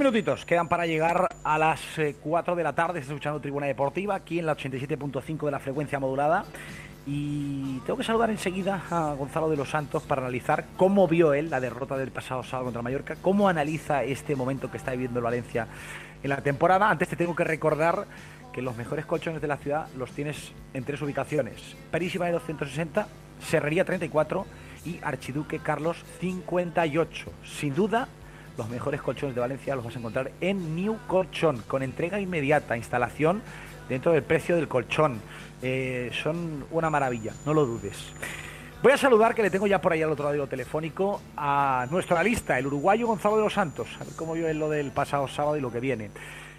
13 minutitos quedan para llegar a las 4 eh, de la tarde. Estás escuchando Tribuna Deportiva aquí en la 87.5 de la frecuencia modulada. Y tengo que saludar enseguida a Gonzalo de los Santos para analizar cómo vio él la derrota del pasado sábado contra Mallorca, cómo analiza este momento que está viviendo el Valencia en la temporada. Antes te tengo que recordar que los mejores colchones de la ciudad los tienes en tres ubicaciones: Perísima de 260, Serrería 34 y Archiduque Carlos 58. Sin duda, los mejores colchones de Valencia los vas a encontrar en New Colchón, con entrega inmediata, instalación dentro del precio del colchón. Eh, son una maravilla, no lo dudes. Voy a saludar, que le tengo ya por ahí al otro lado telefónico, a nuestro analista, el uruguayo Gonzalo de los Santos. A ver cómo vio él lo del pasado sábado y lo que viene.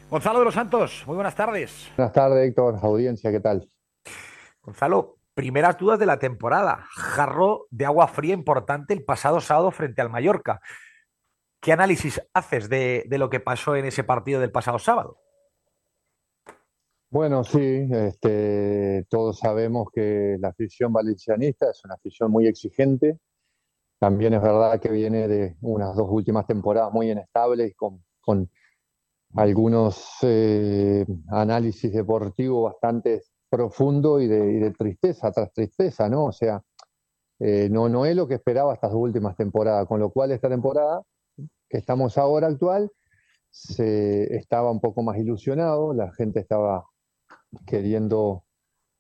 Gonzalo de los Santos, muy buenas tardes. Buenas tardes, Héctor, audiencia, ¿qué tal? Gonzalo, primeras dudas de la temporada. Jarro de agua fría importante el pasado sábado frente al Mallorca. ¿Qué análisis haces de, de lo que pasó en ese partido del pasado sábado? Bueno, sí, este, todos sabemos que la afición valencianista es una afición muy exigente. También es verdad que viene de unas dos últimas temporadas muy inestables con, con algunos eh, análisis deportivos bastante profundos y de, tristeza tras tristeza, ¿no? O sea, eh, no, no es lo que esperaba estas últimas temporadas, con lo cual esta temporada que estamos ahora actual se estaba un poco más ilusionado, la gente estaba queriendo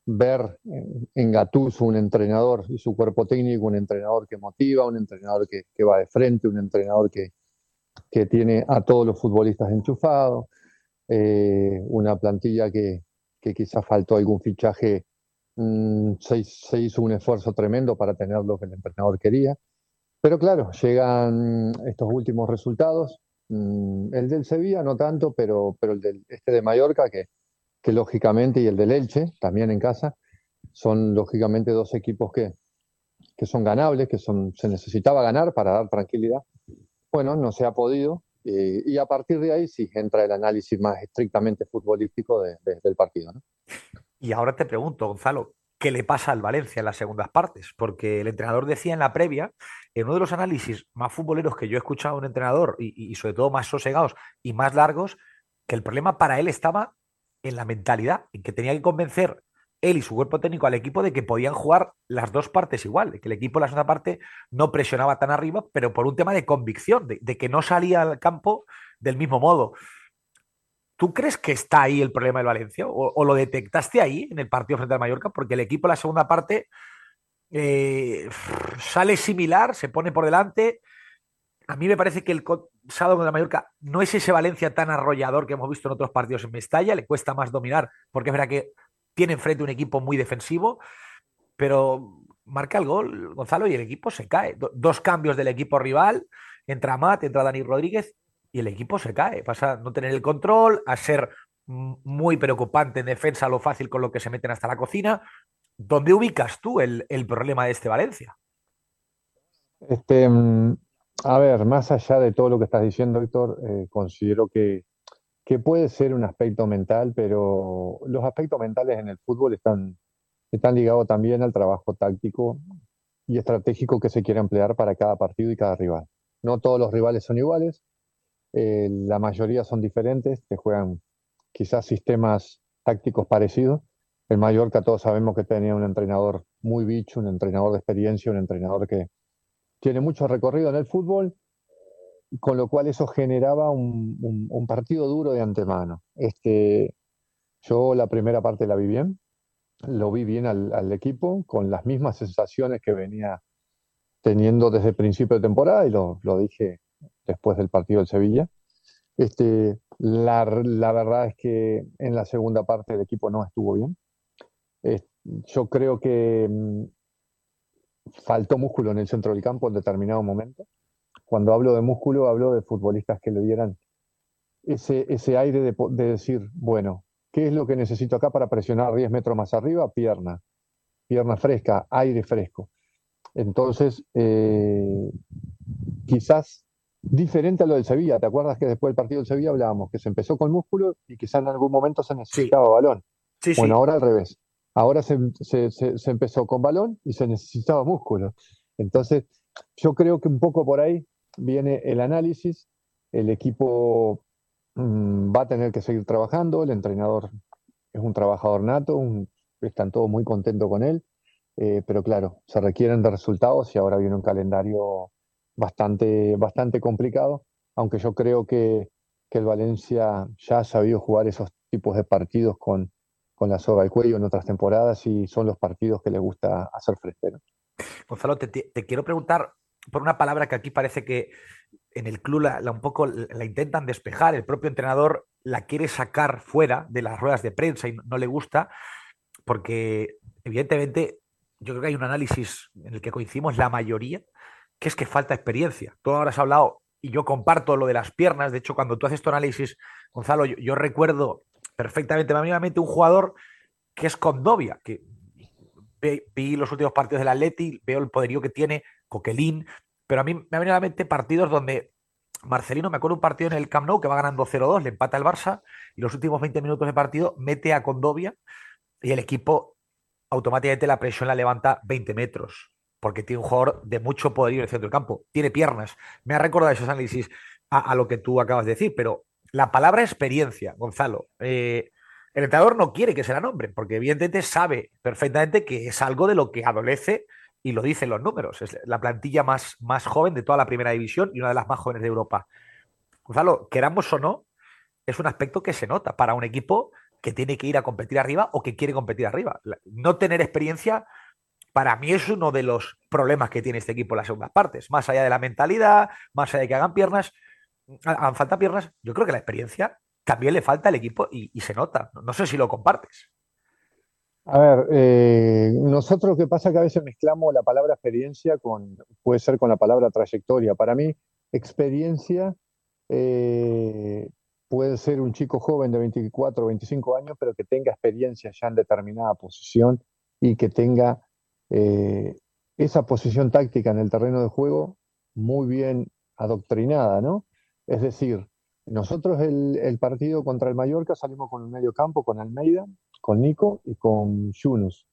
ver en Gattuso un entrenador y su cuerpo técnico, un entrenador que motiva, un entrenador que, va de frente, un entrenador que, que, tiene a todos los futbolistas enchufados, eh, una plantilla que, que, quizás faltó algún fichaje, mm, se, hizo un esfuerzo tremendo para tener lo que el entrenador quería. Pero claro, llegan estos últimos resultados, mm, el del Sevilla no tanto, pero, pero el del este de Mallorca que que lógicamente, y el del Elche, también en casa, son lógicamente dos equipos que, que son ganables, que son, se necesitaba ganar para dar tranquilidad. Bueno, no se ha podido, eh, y a partir de ahí sí entra el análisis más estrictamente futbolístico del partido. Y ahora te pregunto, Gonzalo, ¿qué le pasa al Valencia en las segundas partes? Porque el entrenador decía en la previa, en uno de los análisis más futboleros que yo he escuchado a un entrenador, y sobre todo más sosegados y más largos, que el problema para él estaba en la mentalidad, en que tenía que convencer él y su cuerpo técnico al equipo de que podían jugar las dos partes igual, de que el equipo en la segunda parte no presionaba tan arriba, pero por un tema de convicción, de, que no salía al campo del mismo modo. ¿Tú crees que está ahí el problema del Valencia? ¿O, lo detectaste ahí en el partido frente al Mallorca? Porque el equipo en la segunda parte eh, sale similar, se pone por delante, a mí me parece que el sábado contra Mallorca no es ese Valencia tan arrollador que hemos visto en otros partidos en Mestalla, le cuesta más dominar, porque es verdad que tiene enfrente un equipo muy defensivo, pero marca el gol Gonzalo y el equipo se cae. dos cambios del equipo rival, entra Matt, entra Dani Rodríguez y el equipo se cae. Pasa a no tener el control, a ser muy preocupante en defensa, lo fácil con lo que se meten hasta la cocina. ¿Dónde ubicas tú el, el problema de este Valencia? Este, mm, a ver, más allá de todo lo que estás diciendo, Héctor, eh, considero que, que, puede ser un aspecto mental, pero los aspectos mentales en el fútbol están, están ligados también al trabajo táctico y estratégico que se quiere emplear para cada partido y cada rival. No todos los rivales son iguales, eh, la mayoría son diferentes, que juegan quizás sistemas tácticos parecidos. El Mallorca todos sabemos que tenía un entrenador muy bicho, un entrenador de experiencia, un entrenador que, tiene mucho recorrido en el fútbol, con lo cual eso generaba un, partido duro de antemano. Este, yo la primera parte la vi bien, lo vi bien al, equipo, con las mismas sensaciones que venía teniendo desde el principio de temporada, y lo, dije después del partido del Sevilla. Este, la, verdad es que en la segunda parte el equipo no estuvo bien. yo creo que mm, faltó músculo en el centro del campo en determinado momento. Cuando hablo de músculo, hablo de futbolistas que le dieran ese, ese aire de, decir, bueno, ¿qué es lo que necesito acá para presionar 10 metros más arriba? Pierna, pierna fresca, aire fresco. Entonces, eh, quizás diferente a lo del Sevilla. ¿Te acuerdas que después del partido del Sevilla hablábamos que se empezó con músculo y quizás en algún momento se necesitaba balón? bueno, ahora al revés. Ahora se, empezó con balón y se necesitaba músculo. Entonces, yo creo que un poco por ahí viene el análisis el equipo mm, va a tener que seguir trabajando, el entrenador es un trabajador nato, están todos muy contentos con él, eh, pero claro, se requieren de resultados y ahora viene un calendario bastante, bastante complicado, aunque yo creo que, que el Valencia ya ha sabido jugar esos tipos de partidos con, con la soga al cuello en otras temporadas y son los partidos que le gusta hacer frente. Gonzalo, te, quiero preguntar por una palabra que aquí parece que en el club la, un poco la intentan despejar, el propio entrenador la quiere sacar fuera de las ruedas de prensa y no le gusta, porque evidentemente yo creo que hay un análisis en el que coincidimos la mayoría, que es que falta experiencia. Tú ahora has hablado, y yo comparto lo de las piernas, de hecho cuando tú haces tu análisis, Gonzalo, yo, recuerdo perfectamente, mente un jugador que es Condovia, que vi, los últimos partidos del Atleti, veo el poderío que tiene, Coquelín, pero a mí me ha venido a la mente partidos donde Marcelino, me acuerdo un partido en el Camp Nou que va ganando 0-2, le empata el Barça y los últimos 20 minutos de partido mete a Condovia y el equipo automáticamente la presión la levanta 20 metros, porque tiene un jugador de mucho poderío en el centro del campo, tiene piernas. Me ha recordado esos análisis a, lo que tú acabas de decir, pero la palabra experiencia, Gonzalo, eh, el entrenador no quiere que se la nombre, porque evidentemente sabe perfectamente que es algo de lo que adolece y lo dicen los números. Es la plantilla más, más joven de toda la primera división y una de las más jóvenes de Europa. Gonzalo, queramos o no, es un aspecto que se nota para un equipo que tiene que ir a competir arriba o que quiere competir arriba. No tener experiencia, para mí es uno de los problemas que tiene este equipo en las segundas partes. Más allá de la mentalidad, más allá de que hagan piernas, hagan falta piernas, yo creo que la experiencia también le falta al equipo y, se nota. No sé si lo compartes. A ver, eh, nosotros lo que pasa es que a veces mezclamos la palabra experiencia con, puede ser con la palabra trayectoria. Para mí, experiencia eh, puede ser un chico joven de 24 o 25 años, pero que tenga experiencia ya en determinada posición y que tenga eh, esa posición táctica en el terreno de juego muy bien adoctrinada, ¿no? Es decir, nosotros el, partido contra el Mallorca salimos con un medio campo, con Almeida, con Nico y con Yunus.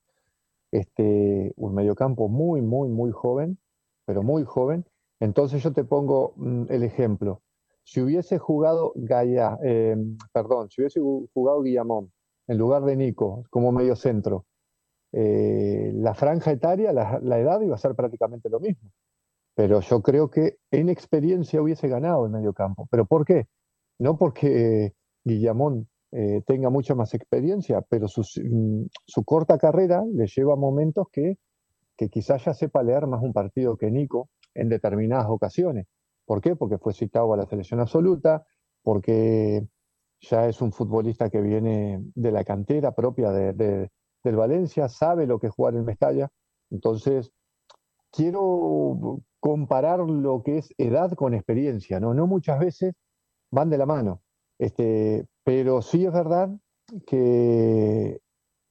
Este, un medio campo muy, muy, muy joven, pero muy joven. Entonces yo te pongo mm, el ejemplo. Si hubiese jugado Gaia, eh, perdón, si hubiese jugado Guillamón en lugar de Nico como medio centro, eh, la franja etaria, la, edad iba a ser prácticamente lo mismo pero yo creo que en experiencia hubiese ganado el medio campo. ¿Pero por qué? no porque Guillamón eh, tenga mucha más experiencia, pero mm, su, corta carrera le lleva momentos que, que quizás ya sepa leer más un partido que Nico en determinadas ocasiones. ¿Por qué? Porque fue citado a la selección absoluta, porque ya es un futbolista que viene de la cantera propia de, del Valencia, sabe lo que es jugar en Mestalla. Entonces, quiero comparar lo que es edad con experiencia, ¿no? No muchas veces van de la mano. Este, pero sí es verdad que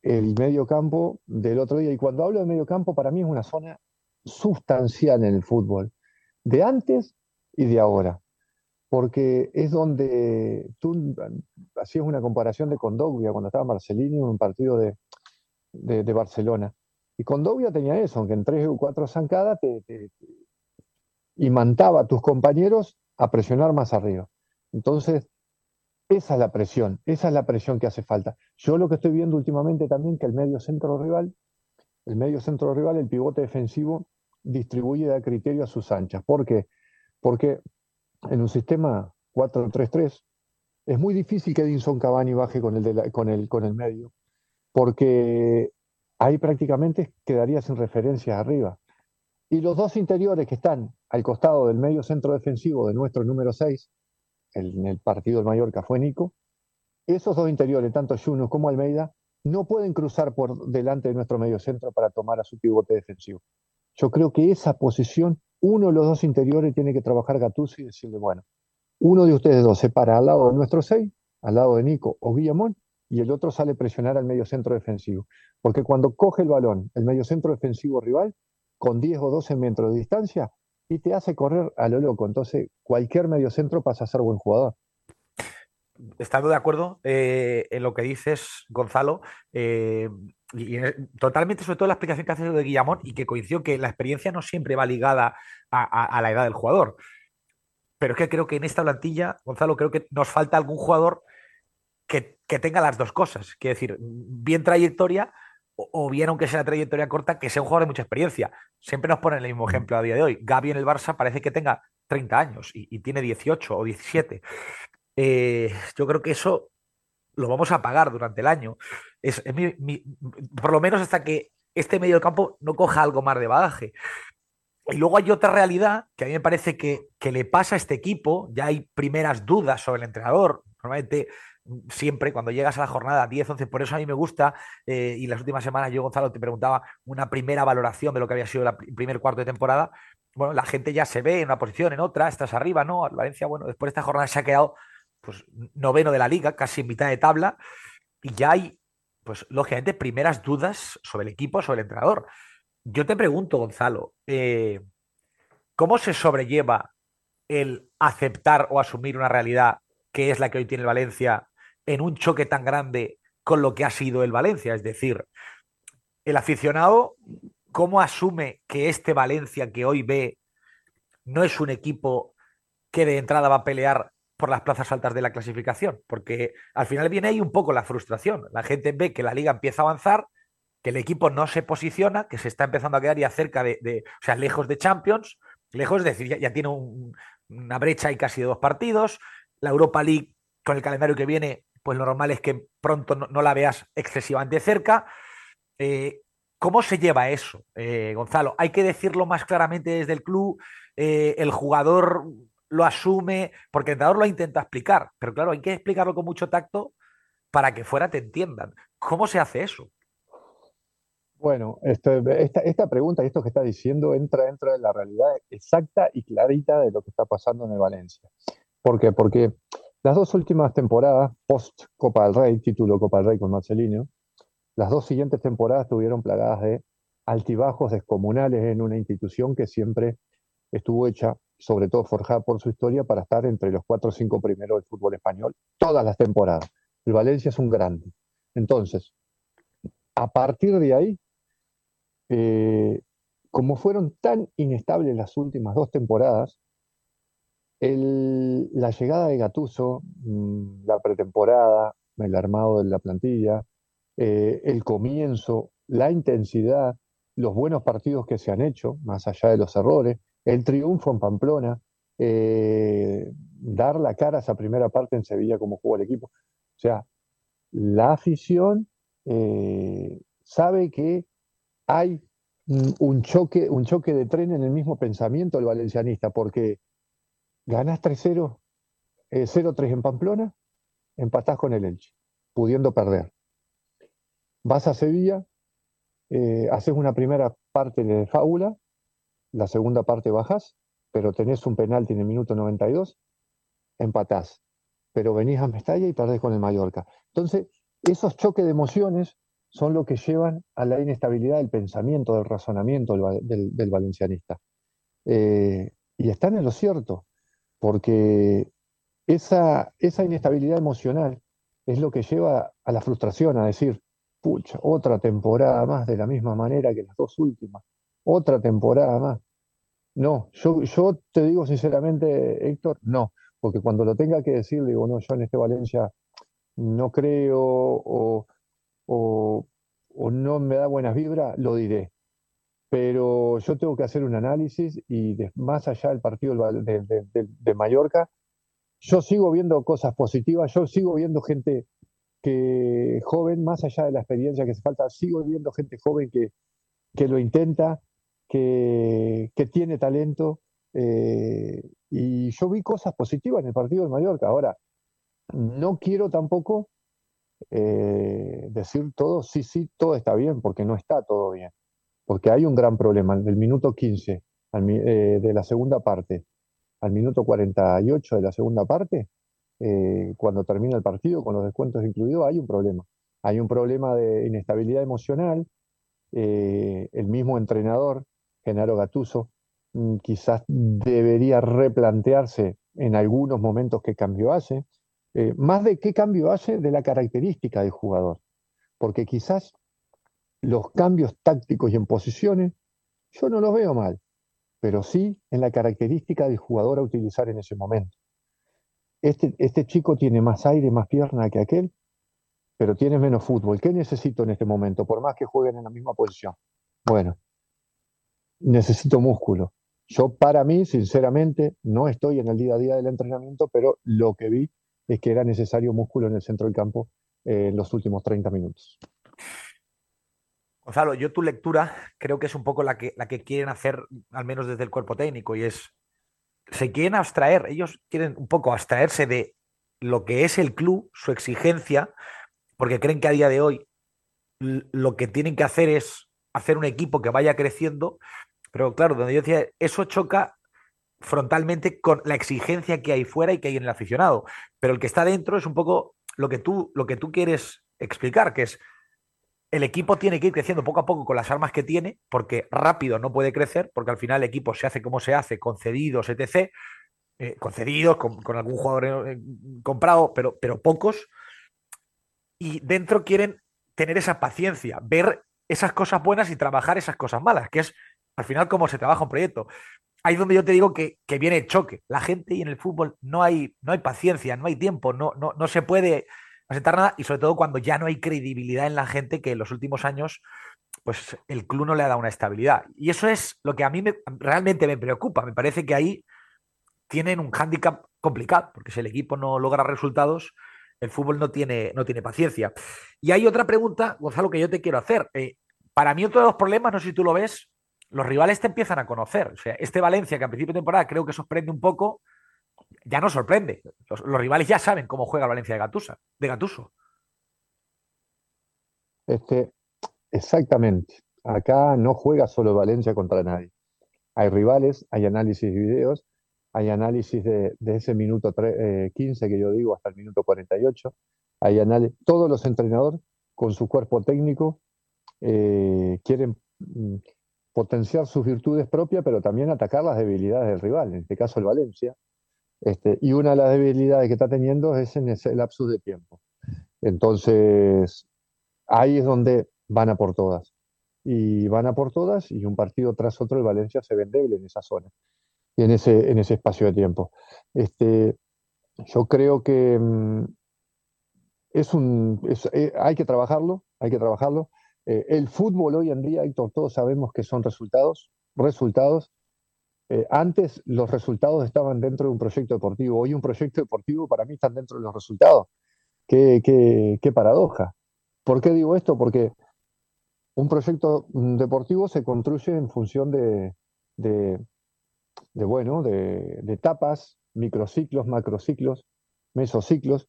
el medio campo del otro día, y cuando hablo de medio campo, para mí es una zona sustancial en el fútbol, de antes y de ahora, porque es donde tú hacías una comparación de Condovia cuando estaba Marcelini en un partido de, de, Barcelona. Y Condovia tenía eso, aunque en tres o cuatro zancadas te, te, y mantaba a tus compañeros a presionar más arriba. Entonces, esa es la presión, esa es la presión que hace falta. Yo lo que estoy viendo últimamente también que el medio centro rival, el medio centro rival, el pivote defensivo, distribuye de criterio a sus anchas. ¿Por qué? Porque en un sistema 4-3-3 es muy difícil que Edinson Cavani baje con el, con, el, con el medio, porque ahí prácticamente quedaría sin referencias arriba. Y los dos interiores que están al costado del medio centro defensivo de nuestro número 6, en el partido del Mallorca fue Nico, esos dos interiores, tanto Juno como Almeida, no pueden cruzar por delante de nuestro medio centro para tomar a su pivote defensivo. Yo creo que esa posición, uno de los dos interiores tiene que trabajar Gattuso y decirle, bueno, uno de ustedes dos se para al lado de nuestro 6, al lado de Nico o Guillamón, y el otro sale a presionar al medio centro defensivo. Porque cuando coge el balón, el medio centro defensivo rival, con 10 o 12 metros de distancia, y te hace correr a lo loco. Entonces, cualquier mediocentro pasa a ser buen jugador. Estando de acuerdo eh, en lo que dices, Gonzalo, eh, y, totalmente, sobre todo la explicación que haces de Guillamón y que coincidió que la experiencia no siempre va ligada a, la edad del jugador. pero es que creo que en esta plantilla, Gonzalo, creo que nos falta algún jugador que, tenga las dos cosas. Quiere decir, bien trayectoria o, bien, aunque sea trayectoria corta, que sea un jugador de mucha experiencia. Siempre nos ponen el mismo ejemplo a día de hoy. Gaby en el Barça parece que tenga 30 años y, tiene 18 o 17. Eh, yo creo que eso lo vamos a pagar durante el año. Es, por lo menos hasta que este medio del campo no coja algo más de bagaje. Y luego hay otra realidad que a mí me parece que, que, le pasa a este equipo, ya hay primeras dudas sobre el entrenador. Normalmente siempre cuando llegas a la jornada 10, 11, por eso a mí me gusta, eh, y las últimas semanas yo, Gonzalo, te preguntaba una primera valoración de lo que había sido el primer cuarto de temporada, bueno, la gente ya se ve en una posición, en otra, estás arriba, ¿no? Valencia, bueno, después de esta jornada se ha quedado pues noveno de la liga, casi en mitad de tabla, y ya hay, pues lógicamente, primeras dudas sobre el equipo, sobre el entrenador. Yo te pregunto, Gonzalo, eh, ¿cómo se sobrelleva el aceptar o asumir una realidad que es la que hoy tiene Valencia en un choque tan grande con lo que ha sido el Valencia. Es decir, el aficionado, ¿cómo asume que este Valencia que hoy ve no es un equipo que de entrada va a pelear por las plazas altas de la clasificación? Porque al final viene ahí un poco la frustración. La gente ve que la liga empieza a avanzar, que el equipo no se posiciona, que se está empezando a quedar ya cerca de, o sea, lejos de Champions, lejos, es decir, ya, tiene una brecha y casi de dos partidos. La Europa League, con el calendario que viene, pues lo normal es que pronto no, la veas excesivamente cerca. Eh, ¿Cómo se lleva eso, eh, Gonzalo? ¿Hay que decirlo más claramente desde el club? Eh, ¿El jugador lo asume? Porque el entrenador lo intenta explicar, pero claro, hay que explicarlo con mucho tacto para que fuera te entiendan. ¿Cómo se hace eso? Bueno, esta, esta, pregunta y esto que está diciendo entra dentro de la realidad exacta y clarita de lo que está pasando en el Valencia. ¿Por qué? Porque las dos últimas temporadas, post Copa del Rey, título Copa del Rey con Marcelino, las dos siguientes temporadas estuvieron plagadas de altibajos descomunales en una institución que siempre estuvo hecha, sobre todo forjada por su historia, para estar entre los cuatro o cinco primeros del fútbol español, todas las temporadas. El Valencia es un grande. Entonces, a partir de ahí, eh, como fueron tan inestables las últimas dos temporadas, la llegada de Gatuso, mm, la pretemporada, el armado de la plantilla, eh, el comienzo, la intensidad, los buenos partidos que se han hecho, más allá de los errores, el triunfo en Pamplona, eh, dar la cara a esa primera parte en Sevilla como jugó el equipo. O sea, la afición eh, sabe que hay un choque, un choque de tren en el mismo pensamiento del valencianista, porque Ganás 3-0, 0-3 eh, en Pamplona, empatás con el Elche, pudiendo perder. Vas a Sevilla, eh, haces una primera parte de fábula, la segunda parte bajás, pero tenés un penalti en el minuto 92, empatás. Pero venís a Mestalla y perdés con el Mallorca. Entonces, esos choques de emociones son lo que llevan a la inestabilidad del pensamiento, del razonamiento del, valencianista. Eh, y están en lo cierto porque esa, esa inestabilidad emocional es lo que lleva a la frustración, a decir, pucha, otra temporada más de la misma manera que las dos últimas, otra temporada más. No, yo, yo te digo sinceramente, Héctor, no, porque cuando lo tenga que decir, digo, no, yo en este Valencia no creo o, o, o no me da buenas vibras, lo diré pero yo tengo que hacer un análisis y más allá del partido de, Mallorca, yo sigo viendo cosas positivas, yo sigo viendo gente que joven, más allá de la experiencia que se falta, sigo viendo gente joven que, que lo intenta, que, que tiene talento, eh, y yo vi cosas positivas en el partido de Mallorca. Ahora, no quiero tampoco eh, decir todo, sí, sí, todo está bien, porque no está todo bien porque hay un gran problema. Del minuto 15 eh, de la segunda parte al minuto 48 de la segunda parte, eh, cuando termina el partido, con los descuentos incluidos, hay un problema. Hay un problema de inestabilidad emocional. Eh, el mismo entrenador, Genaro Gatuso, mm, quizás debería replantearse en algunos momentos qué cambio hace. más de qué cambio hace de la característica del jugador. Porque quizás los cambios tácticos y en posiciones, yo no los veo mal, pero sí en la característica del jugador a utilizar en ese momento. Este, este chico tiene más aire, más pierna que aquel, pero tiene menos fútbol. ¿Qué necesito en este momento? Por más que jueguen en la misma posición. Bueno, necesito músculo. Yo para mí, sinceramente, no estoy en el día a día del entrenamiento, pero lo que vi es que era necesario músculo en el centro del campo eh, en los últimos 30 minutos. Gonzalo, yo tu lectura creo que es un poco la que, la que quieren hacer, al menos desde el cuerpo técnico, y es, se quieren abstraer, ellos quieren un poco abstraerse de lo que es el club, su exigencia, porque creen que a día de hoy lo que tienen que hacer es hacer un equipo que vaya creciendo, pero claro, donde yo decía, eso choca frontalmente con la exigencia que hay fuera y que hay en el aficionado, pero el que está dentro es un poco lo que tú, lo que tú quieres explicar, que es el equipo tiene que ir creciendo poco a poco con las armas que tiene, porque rápido no puede crecer, porque al final el equipo se hace como se hace, concedidos, etc., eh, concedidos, con, algún jugador eh, comprado, pero, pero pocos, y dentro quieren tener esa paciencia, ver esas cosas buenas y trabajar esas cosas malas, que es al final como se trabaja un proyecto. Ahí es donde yo te digo que, viene el choque. La gente y en el fútbol no hay, no hay paciencia, no hay tiempo, no, no, no se puede nada y sobre todo cuando ya no hay credibilidad en la gente que en los últimos años pues el club no le ha dado una estabilidad. Y eso es lo que a mí realmente me preocupa. Me parece que ahí tienen un hándicap complicado, porque si el equipo no logra resultados, el fútbol no tiene, no tiene paciencia. Y hay otra pregunta, Gonzalo, que yo te quiero hacer. Eh, para mí otro de los problemas, no sé si tú lo ves, los rivales te empiezan a conocer. O sea, este Valencia, que a principio de temporada creo que sorprende un poco, ya no sorprende. Los, rivales ya saben cómo juega Valencia de, de Gatuso. Este, exactamente. Acá no juega solo Valencia contra nadie. Hay rivales, hay análisis de videos, hay análisis de, ese minuto 15 eh, que yo digo hasta el minuto 48. Hay análisis, todos los entrenadores con su cuerpo técnico eh, quieren mm, potenciar sus virtudes propias, pero también atacar las debilidades del rival, en este caso el Valencia. Este, y una de las debilidades que está teniendo es en ese lapsus de tiempo. Entonces, ahí es donde van a por todas. Y van a por todas y un partido tras otro el Valencia se ve débil en esa zona y en ese, en ese espacio de tiempo. Este, yo creo que mm, es un, eh, hay que trabajarlo, hay que trabajarlo. Eh, el fútbol hoy en día, Héctor, todos sabemos que son resultados, resultados. Eh, antes los resultados estaban dentro de un proyecto deportivo, hoy un proyecto deportivo para mí está dentro de los resultados. Qué, paradoja. ¿Por qué digo esto? Porque un proyecto mm, deportivo se construye en función de, de, bueno, de, etapas, microciclos, macrociclos, mesociclos,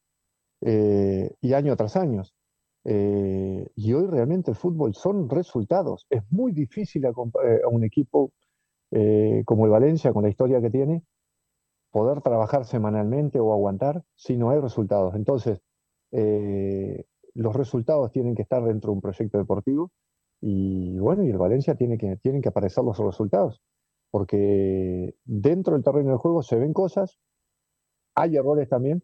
eh, y año tras año. Eh, y hoy realmente el fútbol son resultados. Es muy difícil a, un equipo eh, como el Valencia, con la historia que tiene, poder trabajar semanalmente o aguantar si no hay resultados. Entonces, los resultados tienen que estar dentro de un proyecto deportivo y bueno, y el Valencia tiene que, tienen que aparecer los resultados, porque dentro del terreno de juego se ven cosas, hay errores también,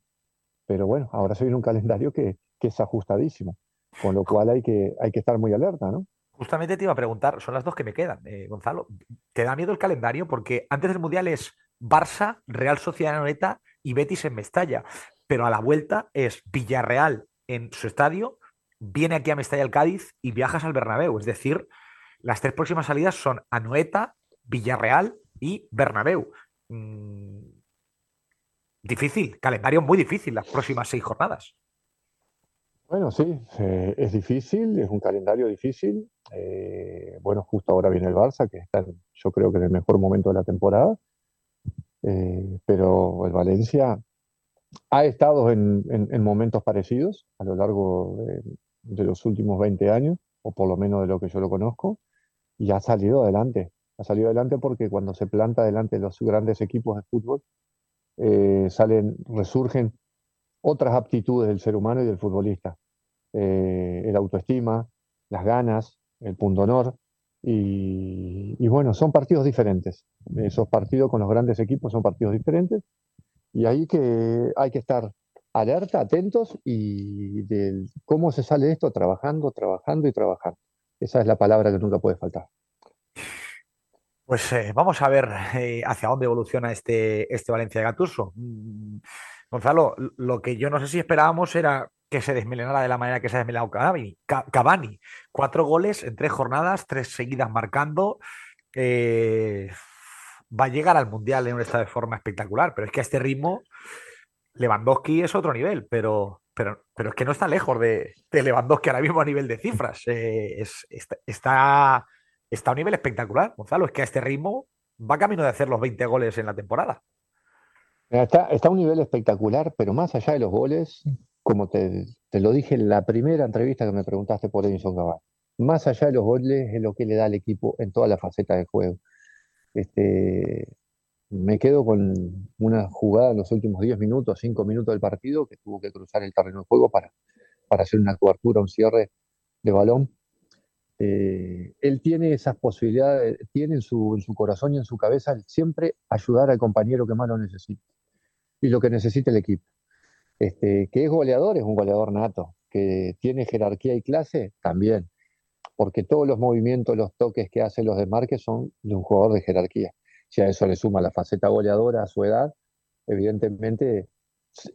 pero bueno, ahora se viene un calendario que, que es ajustadísimo. Con lo cual hay que, hay que estar muy alerta, ¿no? Justamente te iba a preguntar, son las dos que me quedan, eh, Gonzalo. ¿Te da miedo el calendario? Porque antes del Mundial es Barça, Real Sociedad Noeta y Betis en Mestalla. Pero a la vuelta es Villarreal en su estadio, viene aquí a Mestalla el Cádiz y viajas al Bernabéu. Es decir, las tres próximas salidas son Anoeta, Villarreal y Bernabéu. Mm, difícil, calendario muy difícil las próximas seis jornadas. Bueno, sí, eh, es difícil, es un calendario difícil. Eh, bueno, justo ahora viene el Barça, que está, yo creo que en el mejor momento de la temporada. Eh, pero el Valencia ha estado en, momentos parecidos a lo largo de, los últimos 20 años, o por lo menos de lo que yo lo conozco, y ha salido adelante. Ha salido adelante porque cuando se planta delante los grandes equipos de fútbol, salen, resurgen otras aptitudes del ser humano y del futbolista. Eh, el autoestima, las ganas, el punto honor. Y, bueno, son partidos diferentes. Esos partidos con los grandes equipos son partidos diferentes. Y ahí que hay que estar alerta, atentos y cómo se sale esto trabajando, trabajando y trabajando. Esa es la palabra que nunca puede faltar. Pues eh, vamos a ver eh, hacia dónde evoluciona este, este Valencia de Gattuso. Gonzalo, lo que yo no sé si esperábamos era que se desmelenara de la manera que se ha desmelenado Cavani. Cavani. Cuatro goles en tres jornadas, tres seguidas marcando. Eh, va a llegar al Mundial en un estado de forma espectacular, pero es que a este ritmo Lewandowski es otro nivel, pero, pero, pero es que no está lejos de, Lewandowski ahora mismo a nivel de cifras. está está a un nivel espectacular, Gonzalo. Es que a este ritmo va camino de hacer los 20 goles en la temporada. Está, a un nivel espectacular, pero más allá de los goles, como te, lo dije en la primera entrevista que me preguntaste por Edison Cavani, más allá de los goles es lo que le da al equipo en toda la faceta del juego. Este, me quedo con una jugada en los últimos 10 minutos, 5 minutos del partido, que tuvo que cruzar el terreno de juego para, para hacer una cobertura, un cierre de balón. Eh, él tiene esas posibilidades, tiene en su, corazón y en su cabeza siempre ayudar al compañero que más lo necesita y lo que necesita el equipo. Este, que es goleador, es un goleador nato, que tiene jerarquía y clase, también, porque todos los movimientos, los toques que hace los desmarques son de un jugador de jerarquía. Si a eso le suma la faceta goleadora a su edad, evidentemente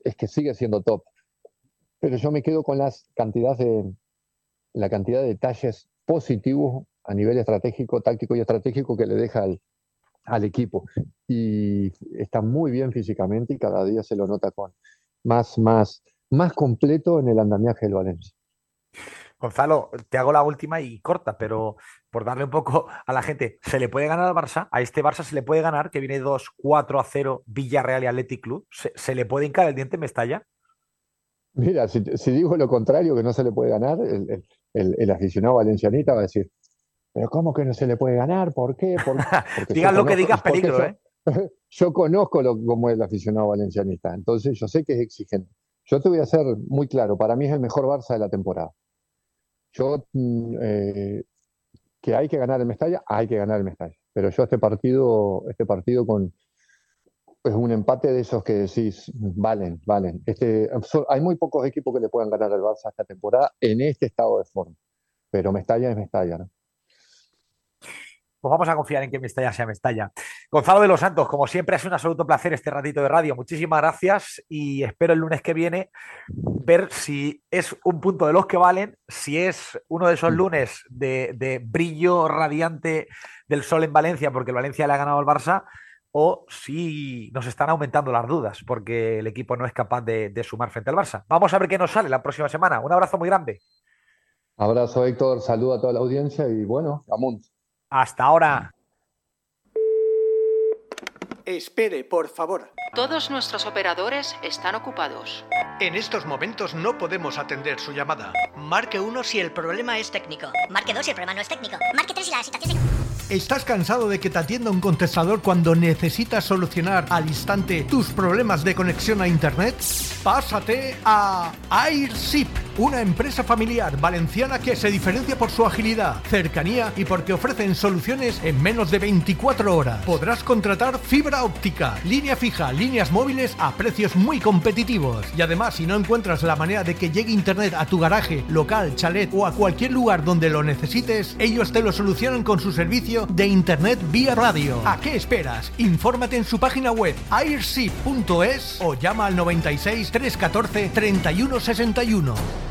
es que sigue siendo top. Pero yo me quedo con las cantidades de, la cantidad de detalles positivos a nivel estratégico, táctico y estratégico que le deja al, equipo. Y está muy bien físicamente y cada día se lo nota con más, más, más completo en el andamiaje del Valencia. Gonzalo, te hago la última y corta, pero por darle un poco a la gente, ¿se le puede ganar al Barça? A este Barça se le puede ganar, que viene 2-4 a 0 Villarreal y Athletic Club. ¿Se, le puede hincar el diente Mestalla? Mira, si, digo lo contrario, que no se le puede ganar, el, el, aficionado valencianita va a decir, pero ¿cómo que no se le puede ganar? ¿Por qué? Digan lo que digas, peligro, ¿eh? Yo, conozco lo, cómo es el aficionado valencianista, entonces yo sé que es exigente. Yo te voy a ser muy claro, para mí es el mejor Barça de la temporada. Yo, mm, eh, que hay que ganar el Mestalla, hay que ganar el Mestalla. Pero yo este partido, este partido con, es un empate de esos que decís, valen, valen. Este, hay muy pocos equipos que le puedan ganar al Barça esta temporada en este estado de forma. Pero Mestalla es Mestalla, ¿no? Pues vamos a confiar en que Mestalla sea Mestalla. Gonzalo de los Santos, como siempre, es un absoluto placer este ratito de radio. Muchísimas gracias y espero el lunes que viene ver si es un punto de los que valen, si es uno de esos lunes de, de brillo radiante del sol en Valencia, porque el Valencia le ha ganado al Barça, o si nos están aumentando las dudas porque el equipo no es capaz de, sumar frente al Barça. Vamos a ver qué nos sale la próxima semana. Un abrazo muy grande. Abrazo, Héctor. Saludo a toda la audiencia y bueno, Amunt. Hasta ahora. Espere, por favor. Todos nuestros operadores están ocupados. En estos momentos no podemos atender su llamada. Marque uno si el problema es técnico. Marque 2 si el problema no es técnico. Marque 3 si la situación es... ¿Estás cansado de que te atienda un contestador cuando necesitas solucionar al instante tus problemas de conexión a Internet? Pásate a AirShip, una empresa familiar valenciana que se diferencia por su agilidad, cercanía y porque ofrecen soluciones en menos de 24 horas. Podrás contratar fibra óptica, línea fija, líneas móviles a precios muy competitivos. Y además, si no encuentras la manera de que llegue Internet a tu garaje, local, chalet o a cualquier lugar donde lo necesites, ellos te lo solucionan con su servicio de Internet vía radio. ¿A qué esperas? Infórmate en su página web airship.es o llama al 96 314 3161.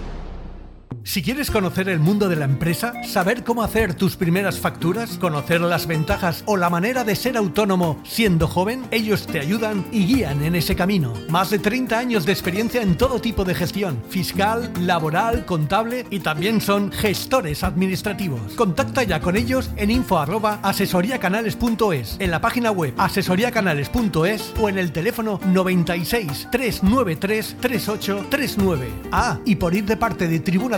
Si quieres conocer el mundo de la empresa, saber cómo hacer tus primeras facturas, conocer las ventajas o la manera de ser autónomo siendo joven, ellos te ayudan y guían en ese camino. Más de 30 años de experiencia en todo tipo de gestión, fiscal, laboral, contable y también son gestores administrativos. Contacta ya con ellos en info asesoriacanales.es, en la página web asesoriacanales.es o en el teléfono 96 393 3839. Ah, y por ir de parte de Tribuna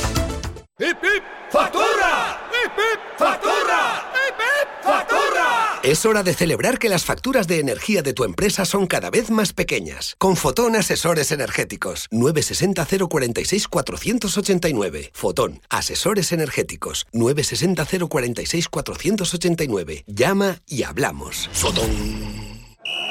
¡Hip, hip! ¡Factura! ¡Hip, hip! ¡Factura! ¡Hip, hip! ¡Factura! Es hora de celebrar que las facturas de energía de tu empresa son cada vez más pequeñas. Con Fotón Asesores Energéticos. 960 046 489. Fotón Asesores Energéticos. 960 046 489. Llama y hablamos. Fotón.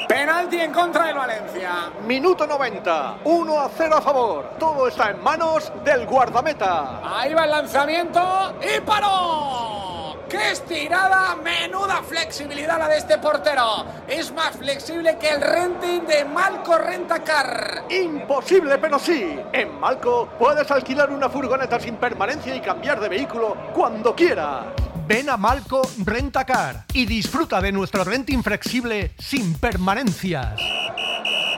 Penalti en contra del Valencia. Minuto 90. 1 a 0 a favor. Todo está en manos del guardameta. Ahí va el lanzamiento y paró. ¡Qué estirada! ¡Menuda flexibilidad la de este portero! Es más flexible que el renting de Malco Rentacar. Imposible, pero sí. En Malco puedes alquilar una furgoneta sin permanencia y cambiar de vehículo cuando quieras. Ven a Malco Rentacar y disfruta de nuestro renting flexible sin permanencias.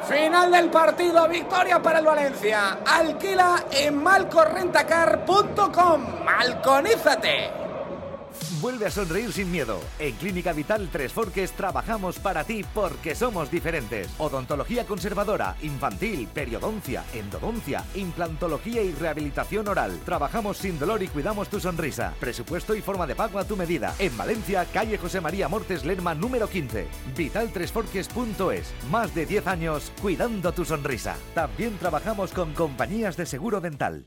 Final del partido, victoria para el Valencia. Alquila en malcorrentacar.com. Malconízate. Vuelve a sonreír sin miedo. En Clínica Vital Tres Forques trabajamos para ti porque somos diferentes. Odontología conservadora, infantil, periodoncia, endodoncia, implantología y rehabilitación oral. Trabajamos sin dolor y cuidamos tu sonrisa. Presupuesto y forma de pago a tu medida. En Valencia, calle José María Mortes Lerma número 15. Vitaltresforques.es. Más de 10 años cuidando tu sonrisa. También trabajamos con compañías de seguro dental.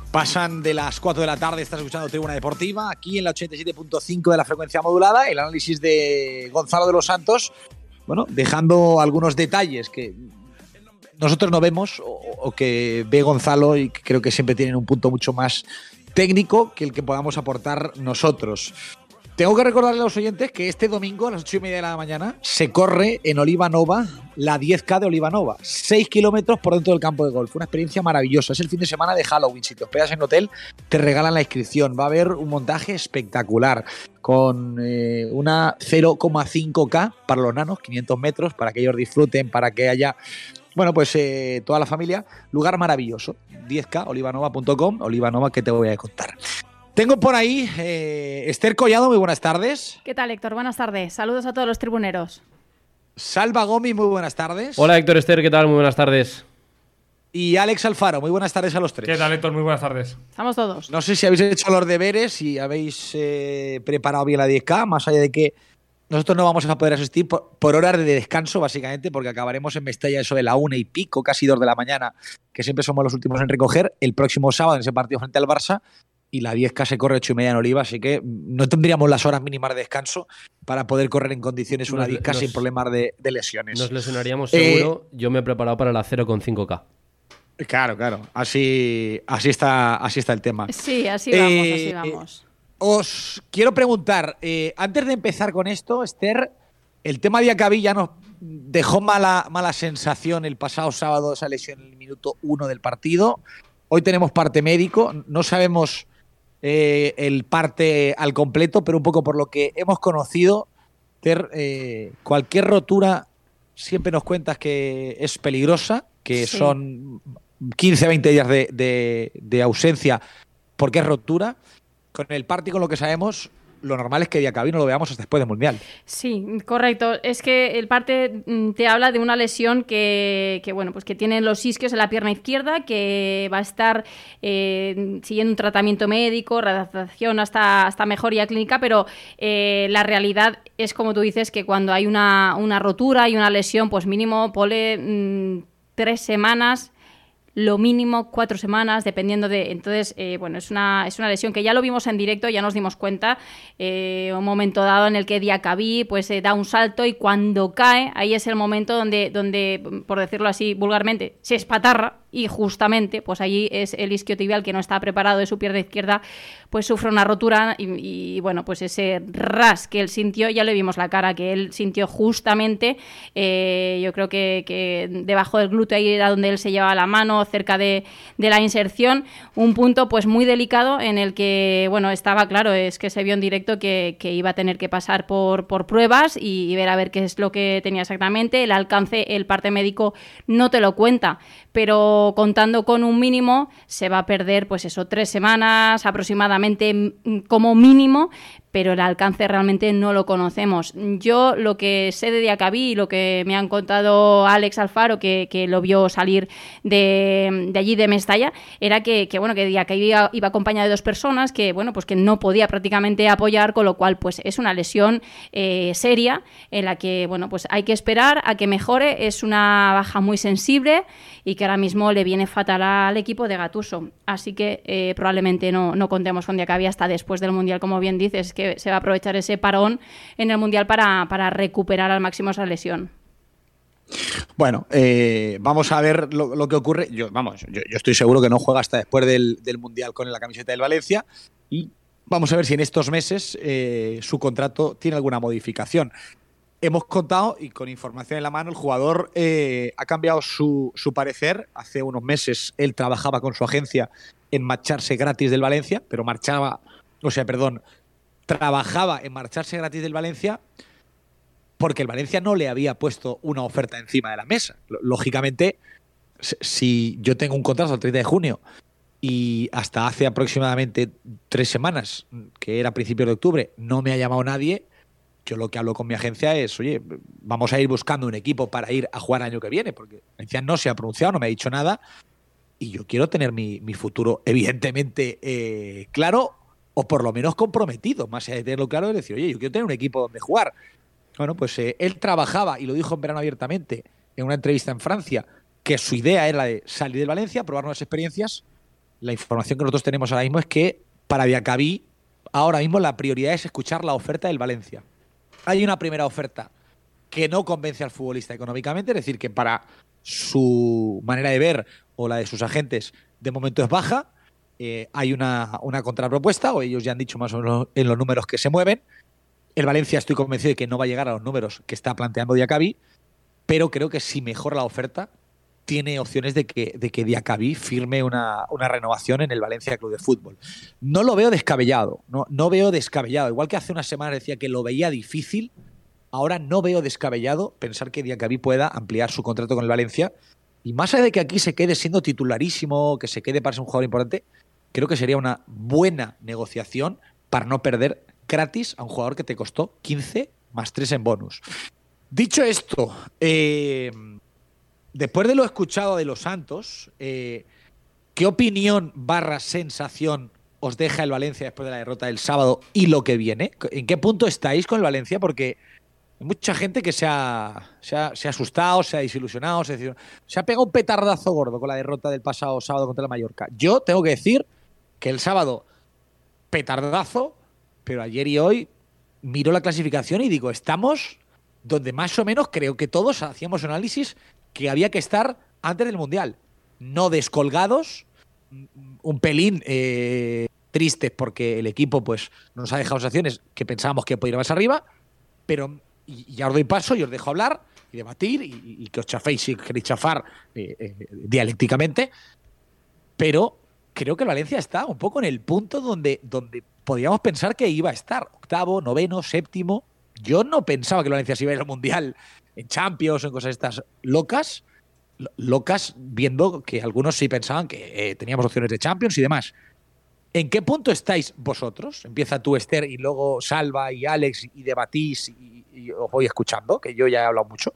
pasan de las 4 de la tarde, estás escuchando Tribuna Deportiva, aquí en la 87.5 de la frecuencia modulada, el análisis de Gonzalo de los Santos, bueno, dejando algunos detalles que nosotros no vemos o, que ve Gonzalo y creo que siempre tienen un punto mucho más técnico que el que podamos aportar nosotros. Tengo que recordarle a los oyentes que este domingo a las 8 y media de la mañana se corre en Olivanova la 10K de Olivanova. 6 kilómetros por dentro del campo de golf. Una experiencia maravillosa. Es el fin de semana de Halloween. Si te hospedas en hotel, te regalan la inscripción. Va a haber un montaje espectacular con eh, una 0,5K para los nanos, 500 metros, para que ellos disfruten, para que haya bueno, pues eh, toda la familia, lugar maravilloso. 10K, olivanova.com, Olivanova que te voy a contar. Tengo por ahí eh, Esther Collado, muy buenas tardes. ¿Qué tal, Héctor? Buenas tardes. Saludos a todos los tribuneros. Salva Gomi, muy buenas tardes. Hola, Héctor Esther, ¿qué tal? Muy buenas tardes. Y Alex Alfaro, muy buenas tardes a los tres. ¿Qué tal, Héctor? Muy buenas tardes. Estamos todos. No sé si habéis hecho los deberes, si habéis eh, preparado bien la 10K, más allá de que nosotros no vamos a poder asistir por, por horas de descanso, básicamente, porque acabaremos en Mestalla eso de la una y pico, casi dos de la mañana, que siempre somos los últimos en recoger, el próximo sábado en ese partido frente al Barça, y la 10K se corre 8 y media en Oliva, así que no tendríamos las horas mínimas de descanso para poder correr en condiciones una Nos- 10K nos- sin problemas de, de lesiones. Nos lesionaríamos Eh, seguro. Yo me he preparado para la 0,5K. Claro, claro. Así, así, está, así está el tema. Sí, así vamos, Eh, así vamos. Os quiero preguntar, eh, antes de empezar con esto, Esther, el tema de Acabí ya nos dejó mala, mala sensación el pasado sábado, esa lesión en el minuto uno del partido. Hoy tenemos parte médico, no sabemos eh, el parte al completo, pero un poco por lo que hemos conocido, eh, cualquier rotura siempre nos cuentas que es peligrosa, que Sí. son 15, 20 días de, de- de ausencia porque es rotura. Con el parte y con lo que sabemos, lo normal es que Diacabí no lo veamos hasta después del Mundial. Sí, correcto. Es que el parte mm, te habla de una lesión que, que, bueno, pues que tiene los isquios en la pierna izquierda, que va a estar eh, siguiendo un tratamiento médico, redactación hasta, hasta mejoría clínica, pero eh, la realidad es, como tú dices, que cuando hay una, una rotura y una lesión, pues mínimo pole mm, tres semanas lo mínimo cuatro semanas, dependiendo de. Entonces, eh, bueno, es una, es una lesión que ya lo vimos en directo, ya nos dimos cuenta. eh, un momento dado en el que Diacabí pues eh, da un salto y cuando cae, ahí es el momento donde, donde, por decirlo así vulgarmente, se espatarra. y justamente pues allí es el isquiotibial que no está preparado de su pierna izquierda pues sufre una rotura y, bueno pues ese ras que él sintió ya le vimos la cara que él sintió justamente eh, yo creo que, que, debajo del glúteo ahí era donde él se llevaba la mano cerca de, de, la inserción un punto pues muy delicado en el que bueno estaba claro es que se vio en directo que, que iba a tener que pasar por, por pruebas y, y ver a ver qué es lo que tenía exactamente. El alcance el parte médico no te lo cuenta pero contando con un mínimo se va a perder pues eso tres semanas aproximadamente mm, como mínimo pero el alcance realmente no lo conocemos. Yo lo que sé de Diacabí y lo que me han contado Alex Alfaro, que, que lo vio salir de, de, allí de Mestalla, era que, que bueno, que Diacabí iba, iba, acompañado de dos personas que, bueno, pues que no podía prácticamente apoyar, con lo cual, pues es una lesión eh, seria en la que, bueno, pues hay que esperar a que mejore. Es una baja muy sensible y que ahora mismo le viene fatal al equipo de Gatuso. Así que eh, probablemente no, no contemos con Diacabí hasta después del Mundial, como bien dices, que se va a aprovechar ese parón en el Mundial para, para recuperar al máximo esa lesión. Bueno, eh, vamos a ver lo, que ocurre. Yo, vamos, yo, estoy seguro que no juega hasta después del, del, Mundial con la camiseta del Valencia y vamos a ver si en estos meses eh, su contrato tiene alguna modificación. Hemos contado, y con información en la mano, el jugador eh, ha cambiado su, su, parecer. Hace unos meses él trabajaba con su agencia en marcharse gratis del Valencia, pero marchaba, o sea, perdón, trabajaba en marcharse gratis del Valencia porque el Valencia no le había puesto una oferta encima de la mesa. Lógicamente, si yo tengo un contrato el 30 de junio y hasta hace aproximadamente tres semanas, que era a principios de octubre, no me ha llamado nadie, yo lo que hablo con mi agencia es, oye, vamos a ir buscando un equipo para ir a jugar año que viene, porque la agencia no se ha pronunciado, no me ha dicho nada, y yo quiero tener mi, mi futuro evidentemente eh, claro o por lo menos comprometido, más allá de tenerlo claro, de decir, oye, yo quiero tener un equipo donde jugar. Bueno, pues eh, él trabajaba, y lo dijo en verano abiertamente, en una entrevista en Francia, que su idea era la de salir de Valencia, probar nuevas experiencias. La información que nosotros tenemos ahora mismo es que para Diacabí, ahora mismo la prioridad es escuchar la oferta del Valencia. Hay una primera oferta que no convence al futbolista económicamente, es decir, que para su manera de ver o la de sus agentes, de momento es baja eh, hay una, una, contrapropuesta, o ellos ya han dicho más o menos en los números que se mueven. El Valencia estoy convencido de que no va a llegar a los números que está planteando Diacabí, pero creo que si mejora la oferta, tiene opciones de que, de que Diacabí firme una, una, renovación en el Valencia Club de Fútbol. No lo veo descabellado, no, no veo descabellado. Igual que hace unas semanas decía que lo veía difícil, ahora no veo descabellado pensar que Diacabí pueda ampliar su contrato con el Valencia. Y más allá de que aquí se quede siendo titularísimo, que se quede para ser un jugador importante, creo que sería una buena negociación para no perder gratis a un jugador que te costó 15 más 3 en bonus. Dicho esto, eh, después de lo escuchado de los Santos, eh, ¿qué opinión barra sensación os deja el Valencia después de la derrota del sábado y lo que viene? ¿En qué punto estáis con el Valencia? Porque hay mucha gente que se ha, se ha, asustado, se ha desilusionado, se ha, se ha pegado un petardazo gordo con la derrota del pasado sábado contra la Mallorca. Yo tengo que decir que el sábado petardazo, pero ayer y hoy miro la clasificación y digo, estamos donde más o menos creo que todos hacíamos análisis que había que estar antes del Mundial. No descolgados, un pelín eh, tristes porque el equipo pues nos ha dejado sensaciones que pensábamos que podía ir más arriba, pero ya os doy paso y os dejo hablar y debatir y, y que os chaféis si queréis chafar eh, eh, dialécticamente, pero creo que el Valencia está un poco en el punto donde, donde podíamos pensar que iba a estar. Octavo, noveno, séptimo. Yo no pensaba que el Valencia se iba a ir al Mundial en Champions o en cosas estas locas. Locas, viendo que algunos sí pensaban que eh, teníamos opciones de Champions y demás. ¿En qué punto estáis vosotros? Empieza tú, Esther, y luego Salva y Alex, y debatís y, y os voy escuchando, que yo ya he hablado mucho.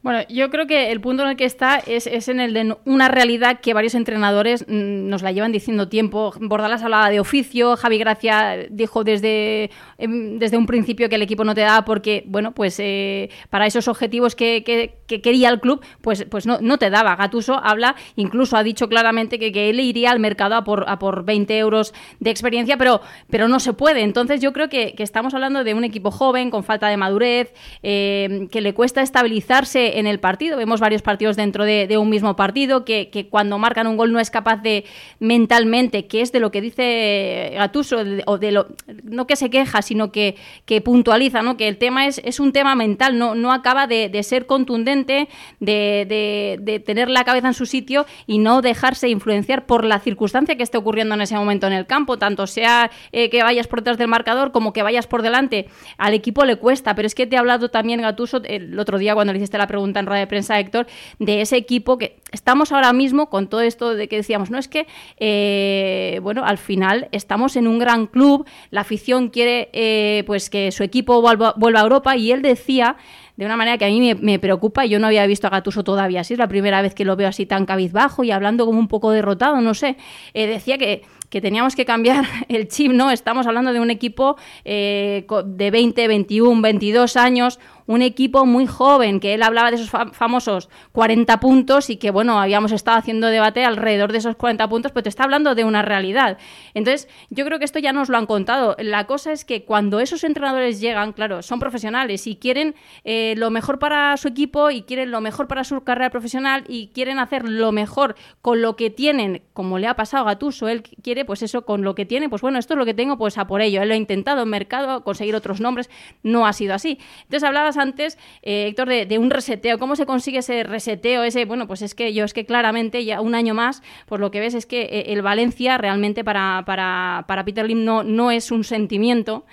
Bueno, yo creo que el punto en el que está es, es, en el de una realidad que varios entrenadores mm, nos la llevan diciendo tiempo. Bordalas hablaba de oficio, Javi Gracia dijo desde, desde un principio que el equipo no te daba porque, bueno, pues eh, para esos objetivos que, que, que, quería el club, pues, pues no, no te daba. Gatuso habla, incluso ha dicho claramente que, que él iría al mercado a por, a por 20 euros de experiencia, pero, pero no se puede. Entonces yo creo que, estamos hablando de un equipo joven, con falta de madurez, eh, que le cuesta estabilizarse en el partido. Vemos varios partidos dentro de, un mismo partido que, cuando marcan un gol no es capaz de mentalmente, que es de lo que dice Gatuso, o de lo, no que se queja, sino que, que puntualiza, ¿no? que el tema es, es un tema mental, no, no acaba de, ser contundente, de, de, tener la cabeza en su sitio y no dejarse influenciar por la circunstancia que esté ocurriendo en ese momento en el campo, tanto sea eh, que vayas por detrás del marcador como que vayas por delante. Al equipo le cuesta, pero es que te ha hablado también Gatuso el otro día cuando le hiciste la pregunta en rueda de prensa, Héctor, de ese equipo que estamos ahora mismo con todo esto de que decíamos, no es que, eh, bueno, al final estamos en un gran club, la afición quiere eh, pues que su equipo vuelva, a Europa y él decía de una manera que a mí me, me, preocupa. Yo no había visto a Gatuso todavía así, es la primera vez que lo veo así tan cabizbajo y hablando como un poco derrotado, no sé. Eh, decía que que teníamos que cambiar el chip, ¿no? Estamos hablando de un equipo de 20, 21, 22 años, un equipo muy joven, que él hablaba de esos famosos 40 puntos y que, bueno, habíamos estado haciendo debate alrededor de esos 40 puntos, pero te está hablando de una realidad. Entonces, yo creo que esto ya nos lo han contado. La cosa es que cuando esos entrenadores llegan, claro, son profesionales y quieren eh, lo mejor para su equipo y quieren lo mejor para su carrera profesional y quieren hacer lo mejor con lo que tienen, como le ha pasado a Gatuso, él quiere, pues eso, con lo que tiene, pues bueno, esto es lo que tengo, pues a por ello. Él lo ha intentado en mercado, conseguir otros nombres, no ha sido así. Entonces, hablabas antes, eh, Héctor, de, de, un reseteo. ¿Cómo se consigue ese reseteo? Ese, bueno, pues es que yo es que claramente ya un año más, pues lo que ves es que eh, el Valencia realmente para, para, para Peter Lim no, no es un sentimiento.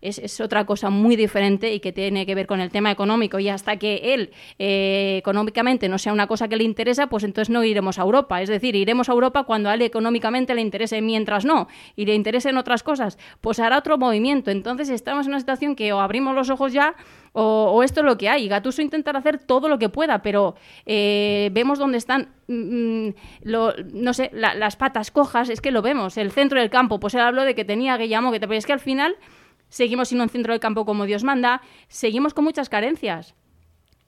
Es, es, otra cosa muy diferente y que tiene que ver con el tema económico. Y hasta que él eh, económicamente no sea una cosa que le interesa, pues entonces no iremos a Europa. Es decir, iremos a Europa cuando a él económicamente le interese, mientras no, y le interesen otras cosas, pues hará otro movimiento. Entonces estamos en una situación que o abrimos los ojos ya o, esto es lo que hay. Gatuso intentará hacer todo lo que pueda, pero eh, vemos dónde están, mm, lo, no sé, la, las patas cojas, es que lo vemos. El centro del campo, pues él habló de que tenía que te, pero es que al final seguimos sin un centro del campo como Dios manda, seguimos con muchas carencias.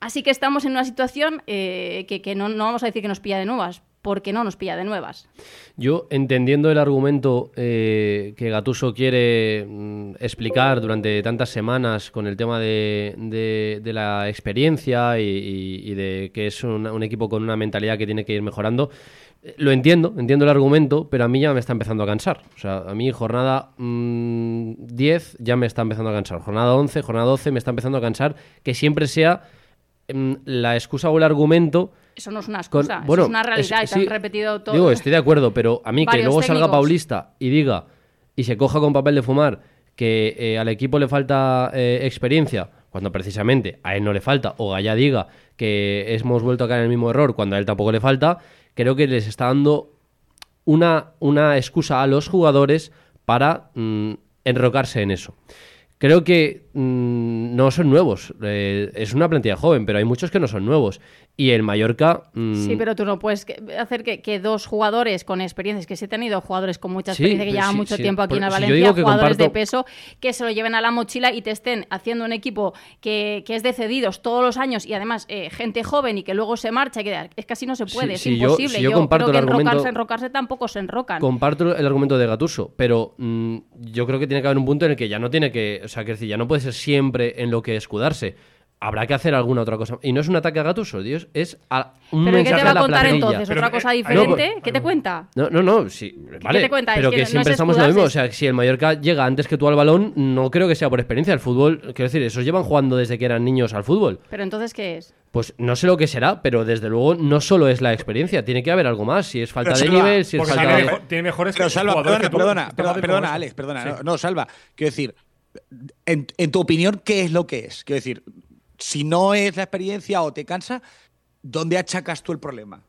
Así que estamos en una situación eh, que, no, vamos a decir que nos pilla de nuevas, porque no nos pilla de nuevas. Yo, entendiendo el argumento eh, que Gatuso quiere mm, explicar durante tantas semanas con el tema de, de, de la experiencia y, de que es un, un equipo con una mentalidad que tiene que ir mejorando, lo entiendo, entiendo el argumento, pero a mí ya me está empezando a cansar. O sea, a mí jornada mmm, 10 ya me está empezando a cansar. Jornada 11, jornada 12 me está empezando a cansar que siempre sea mmm, la excusa o el argumento. Eso no es una excusa, con, bueno, es una realidad es, y te sí, han repetido todo. Digo, estoy de acuerdo, pero a mí que luego técnicos. salga Paulista y diga y se coja con papel de fumar que eh, al equipo le falta eh, experiencia, cuando precisamente a él no le falta, o Gaya diga que hemos vuelto a caer en el mismo error cuando a él tampoco le falta, creo que les está dando una, una excusa a los jugadores para mmm, enrocarse en eso. Creo que mmm, no son nuevos. Eh, es una plantilla joven, pero hay muchos que no son nuevos. Y el Mallorca. Mmm... Sí, pero tú no puedes hacer que, que, dos jugadores con experiencias, que se han ido jugadores con mucha experiencia, sí, que llevan sí, mucho sí, tiempo aquí en Valencia, si jugadores comparto... de peso, que se lo lleven a la mochila y te estén haciendo un equipo que, que es de cedidos todos los años y además eh, gente joven y que luego se marcha. Y que, es que así no se puede, es imposible. Yo, yo, yo comparto creo que el argumento, enrocarse, enrocarse tampoco se enrocan. Comparto el argumento de Gatuso, pero mmm, yo creo que tiene que haber un punto en el que ya no tiene que. O sea, que decir, ya no puede ser siempre en lo que escudarse habrá que hacer alguna otra cosa. Y no es un ataque a Gatuso, Dios, es a un ¿Pero mensaje qué te va a contar planilla. entonces? ¿Otra cosa diferente? No, ¿Qué te cuenta? No, no, no, sí, vale. ¿Qué te cuenta? Pero es que, que siempre no estamos en lo mismo. O sea, si el Mallorca llega antes que tú al balón, no creo que sea por experiencia. El fútbol, quiero decir, esos llevan jugando desde que eran niños al fútbol. ¿Pero entonces qué es? Pues no sé lo que será, pero desde luego no solo es la experiencia, tiene que haber algo más. Si es falta de nivel, si es falta tiene de. Mejor, tiene mejores pero salva, perdona, que tú, perdona, perdona, perdona, Alex, perdona. Sí. No, no, salva. Quiero decir, en, tu opinión, ¿qué es lo que es? Quiero decir, si no es la experiencia o te cansa, ¿dónde achacas tú el problema?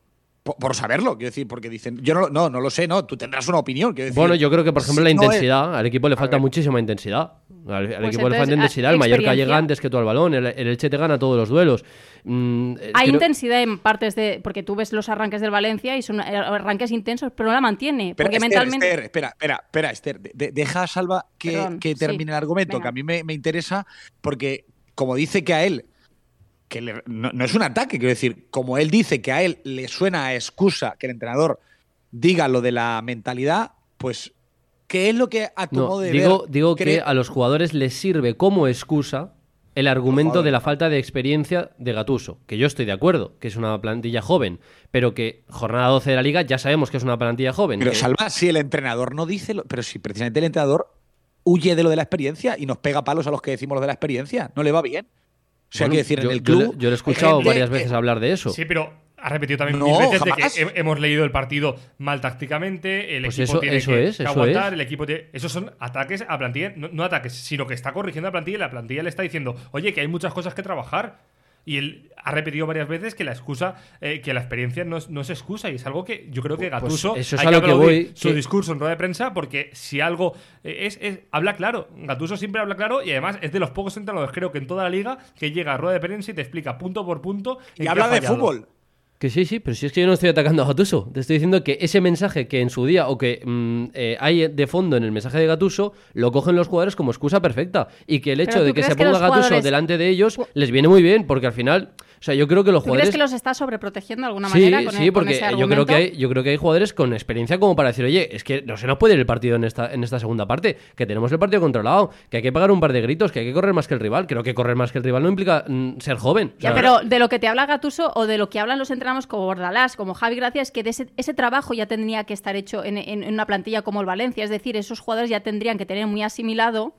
Por, por, saberlo, quiero decir, porque dicen, yo no, no, no lo sé, no, tú tendrás una opinión. Decir, bueno, yo creo que, por ejemplo, si la intensidad, no es... al equipo le falta muchísima intensidad. Al, al pues equipo le falta intensidad, el Mallorca llega antes que tú al balón, el, el Elche te gana todos los duelos. Mm, Hay creo... intensidad en partes de. Porque tú ves los arranques del Valencia y son arranques intensos, pero no la mantiene. Pero porque Esther, mentalmente. Esther, espera, espera, espera, Esther. De, deja a Salva que, Perdón, que termine sí. el argumento, Venga. que a mí me, me interesa, porque como dice que a él que le, no, no, es un ataque, quiero decir, como él dice que a él le suena a excusa que el entrenador diga lo de la mentalidad, pues, ¿qué es lo que a tu no, modo de digo, ver? Digo que a los jugadores les sirve como excusa el argumento de la falta de experiencia de Gatuso, que yo estoy de acuerdo, que es una plantilla joven, pero que jornada 12 de la liga ya sabemos que es una plantilla joven. Pero Salva, si el entrenador no dice, lo, pero si precisamente el entrenador huye de lo de la experiencia y nos pega palos a los que decimos lo de la experiencia, no le va bien. O sea, que decir, en el club. Yo, le he escuchado varias veces hablar de eso. Sí, pero ha repetido también mil veces de que hemos leído el partido mal tácticamente, el pues equipo tiene que, aguantar, el equipo tiene... Esos son ataques a plantilla, no, ataques, sino que está corrigiendo a la plantilla y la plantilla le está diciendo, oye, que hay muchas cosas que trabajar. Y él ha repetido varias veces que la excusa, eh, que la experiencia no, no, es excusa y es algo que yo creo que pues Gatuso eso es que voy, su discurso en rueda de prensa porque si algo eh, es, es, habla claro, Gatuso siempre habla claro y además es de los pocos entrenadores creo que en toda la liga que llega a rueda de prensa y te explica punto por punto y habla de fútbol. Que sí, sí, pero si es que yo no estoy atacando a Gatuso. Te estoy diciendo que ese mensaje que en su día o que mm, eh, hay de fondo en el mensaje de Gatuso lo cogen los jugadores como excusa perfecta. Y que el hecho de que se ponga Gatuso delante de ellos les viene muy bien, porque al final sea, yo creo que los jugadores. ¿Crees que los está sobreprotegiendo de alguna manera? Sí, sí, porque yo creo que hay, yo creo que hay jugadores con experiencia como para decir, oye, es que no se nos puede ir el partido en esta, en esta segunda parte, que tenemos el partido controlado, que hay que pagar un par de gritos, que hay que correr más que el rival. Creo que correr más que el rival no implica mm, ser joven. ya, pero de lo que te habla Gatuso o de lo que hablan los entrenamos como Bordalás, como Javi Gracia, es que ese, trabajo ya tendría que estar hecho en, en una plantilla como el Valencia. Es decir, esos jugadores ya tendrían que tener muy asimilado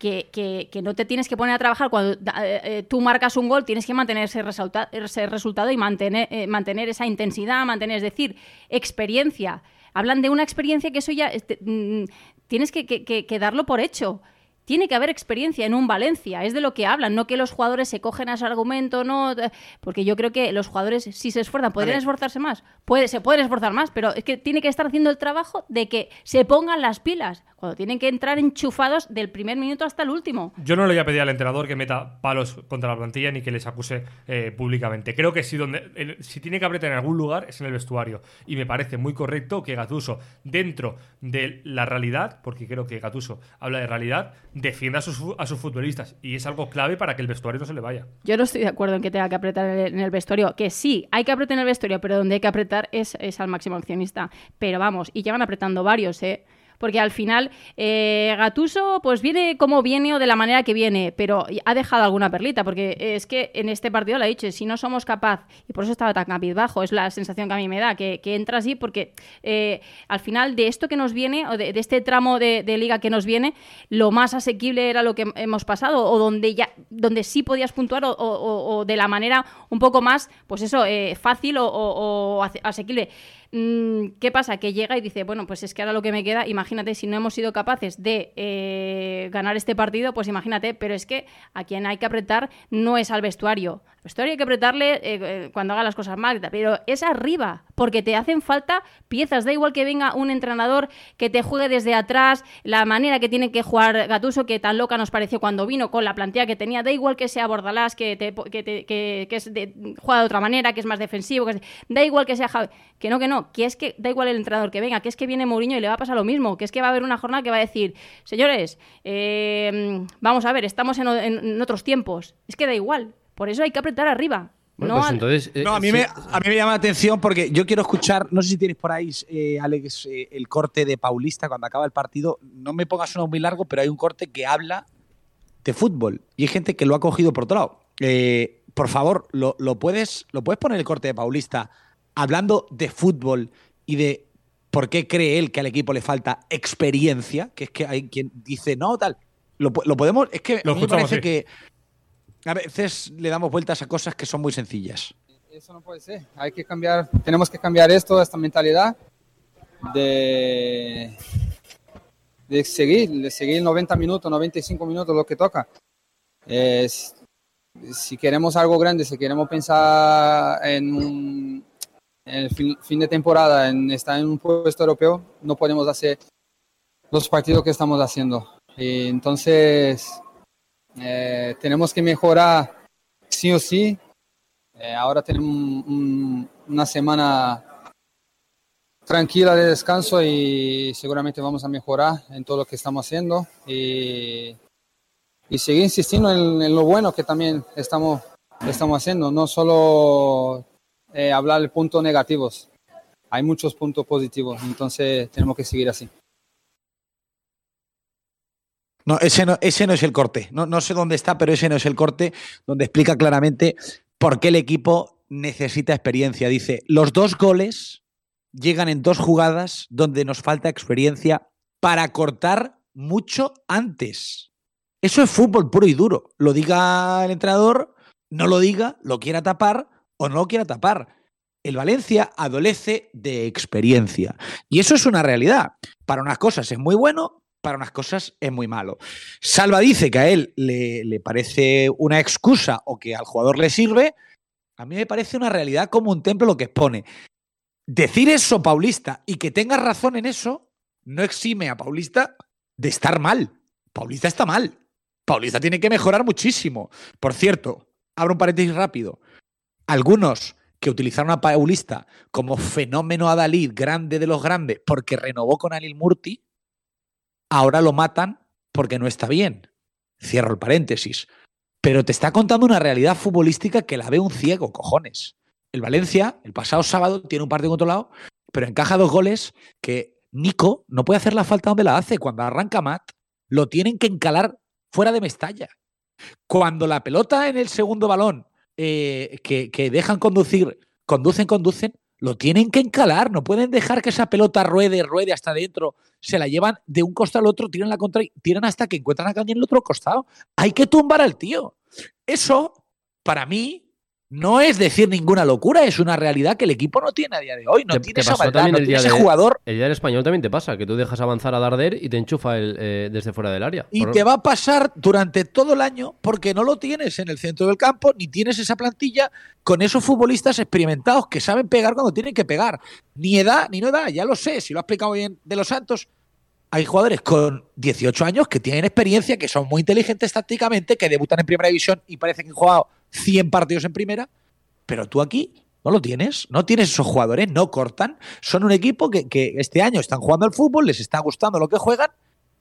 que, no te tienes que poner a trabajar cuando eh, eh, tú marcas un gol, tienes que mantener ese, resultado y mantener, eh, mantener esa intensidad, mantener, es decir, experiencia. Hablan de una experiencia que eso ya este, mm, tienes que, que darlo por hecho tiene que haber experiencia en un Valencia, es de lo que hablan, no que los jugadores se cogen a ese argumento, no, porque yo creo que los jugadores si se esfuerzan, podrían esforzarse más, puede, se pueden esforzar más, pero es que tiene que estar haciendo el trabajo de que se pongan las pilas, cuando tienen que entrar enchufados del primer minuto hasta el último. Yo no le voy a pedir al entrenador que meta palos contra la plantilla ni que les acuse eh, públicamente. Creo que si, donde, si tiene que apretar en algún lugar es en el vestuario. Y me parece muy correcto que Gatuso, dentro de la realidad, porque creo que Gatuso habla de realidad, defienda a sus, a sus futbolistas. Y es algo clave para que el vestuario no se le vaya. Yo no estoy de acuerdo en que tenga que apretar en el vestuario. Que sí, hay que apretar en el vestuario, pero donde hay que apretar es, es al máximo accionista. Pero vamos, y llevan apretando varios, ¿eh? Porque al final eh, Gatuso pues viene como viene o de la manera que viene, pero ha dejado alguna perlita, porque es que en este partido lo ha dicho, si no somos capaz, y por eso estaba tan bajo, es la sensación que a mí me da, que, entra así porque eh, al final de esto que nos viene, o de, este tramo de, liga que nos viene, lo más asequible era lo que hemos pasado, o donde ya, donde sí podías puntuar, o, de la manera un poco más, pues eso, eh, fácil o asequible. Mm, ¿Qué pasa? Que llega y dice, bueno, pues es que ahora lo que me queda, imagínate, si no hemos sido capaces de eh, ganar este partido, pues imagínate, pero es que a quien hay que apretar no es al vestuario. Vestuario hay que apretarle eh, eh, cuando haga las cosas mal, pero es arriba, porque te hacen falta piezas. Da igual que venga un entrenador que te juegue desde atrás, la manera que tiene que jugar Gatuso, que tan loca nos pareció cuando vino con la plantilla que tenía, da igual que sea Bordalás, que, te, que, es de, juega de otra manera, que es más defensivo, da igual que sea Javi, que no, que no, que es que da igual el entrenador que venga, que es que viene Mourinho y le va a pasar lo mismo, que es que va a haber una jornada que va a decir, señores, eh, vamos a ver, estamos en, otros tiempos. Es que da igual, por eso hay que apretar arriba. no, pues entonces, eh, a, mí me, a mí me llama la atención porque yo quiero escuchar, no sé si tienes por ahí, eh, Alex, el corte de Paulista cuando acaba el partido. No me pongas uno muy largo, pero hay un corte que habla de fútbol y hay gente que lo ha cogido por otro lado. por favor, lo, puedes, ¿lo puedes poner el corte de Paulista hablando de fútbol y de por qué cree él que al equipo le falta experiencia, que es que hay quien dice, no, tal, lo, podemos, es que me parece que a veces le damos vueltas a cosas que son muy sencillas. Eso no puede ser, hay que cambiar, tenemos que cambiar esto, esta mentalidad de, de seguir, de seguir 90 minutos, 95 minutos, lo que toca. si queremos algo grande, si queremos pensar en un, en el fin, de temporada en, estar en un puesto europeo, no podemos hacer los partidos que estamos haciendo. Y entonces, eh, tenemos que mejorar sí o sí. Eh, ahora tenemos una semana tranquila de descanso y seguramente vamos a mejorar en todo lo que estamos haciendo y, seguir insistiendo en, en, lo bueno que también estamos, estamos haciendo, no solo eh, hablar de puntos negativos. Hay muchos puntos positivos, entonces tenemos que seguir así. No, ese no, ese no es el corte. No, no sé dónde está, pero ese no es el corte donde explica claramente por qué el equipo necesita experiencia. Dice, los dos goles llegan en dos jugadas donde nos falta experiencia para cortar mucho antes. Eso es fútbol puro y duro. Lo diga el entrenador, no lo diga, lo quiera tapar o no lo quiera tapar. El Valencia adolece de experiencia. Y eso es una realidad. Para unas cosas es muy bueno, para unas cosas es muy malo. Salva dice que a él le, le parece una excusa o que al jugador le sirve. A mí me parece una realidad como un templo lo que expone. Decir eso, Paulista, y que tenga razón en eso, no exime a Paulista de estar mal. Paulista está mal. Paulista tiene que mejorar muchísimo. Por cierto, abro un paréntesis rápido. Algunos que utilizaron a Paulista como fenómeno adalid grande de los grandes porque renovó con Anil Murti, ahora lo matan porque no está bien. Cierro el paréntesis. Pero te está contando una realidad futbolística que la ve un ciego, cojones. El Valencia, el pasado sábado, tiene un partido controlado, pero encaja dos goles que Nico no puede hacer la falta donde la hace. Cuando arranca Matt, lo tienen que encalar fuera de Mestalla. Cuando la pelota en el segundo balón, eh, que, que, dejan conducir, conducen, conducen, lo tienen que encalar. No pueden dejar que esa pelota ruede, ruede hasta adentro. Se la llevan de un costado al otro, tiran la contra, tiran hasta que encuentran a Caña en el otro costado. Hay que tumbar al tío. Eso, para mí, no es decir ninguna locura, es una realidad que el equipo no tiene a día de hoy. No tiene esa maldad, no tiene ese jugador. El día del español también te pasa, que tú dejas avanzar a Darder y te enchufa el, eh, desde fuera del área. Y te va a pasar durante todo el año porque no lo tienes en el centro del campo, ni tienes esa plantilla con esos futbolistas experimentados que saben pegar cuando tienen que pegar. Ni edad, ni no edad, ya lo sé, si lo ha explicado bien de los Santos. Hay jugadores con 18 años que tienen experiencia, que son muy inteligentes tácticamente, que debutan en primera división y parece que han jugado 100 partidos en primera, pero tú aquí no lo tienes, no tienes esos jugadores, no cortan, son un equipo que, este año están jugando al fútbol, les está gustando lo que juegan,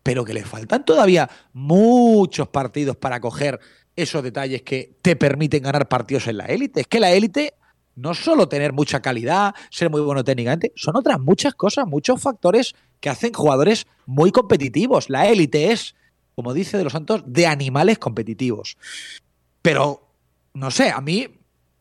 pero que les faltan todavía muchos partidos para coger esos detalles que te permiten ganar partidos en la élite. Es que la élite no solo tener mucha calidad, ser muy bueno técnicamente, son otras muchas cosas, muchos factores que hacen jugadores muy competitivos. La élite es, como dice de los Santos, de animales competitivos. Pero no sé, a mí,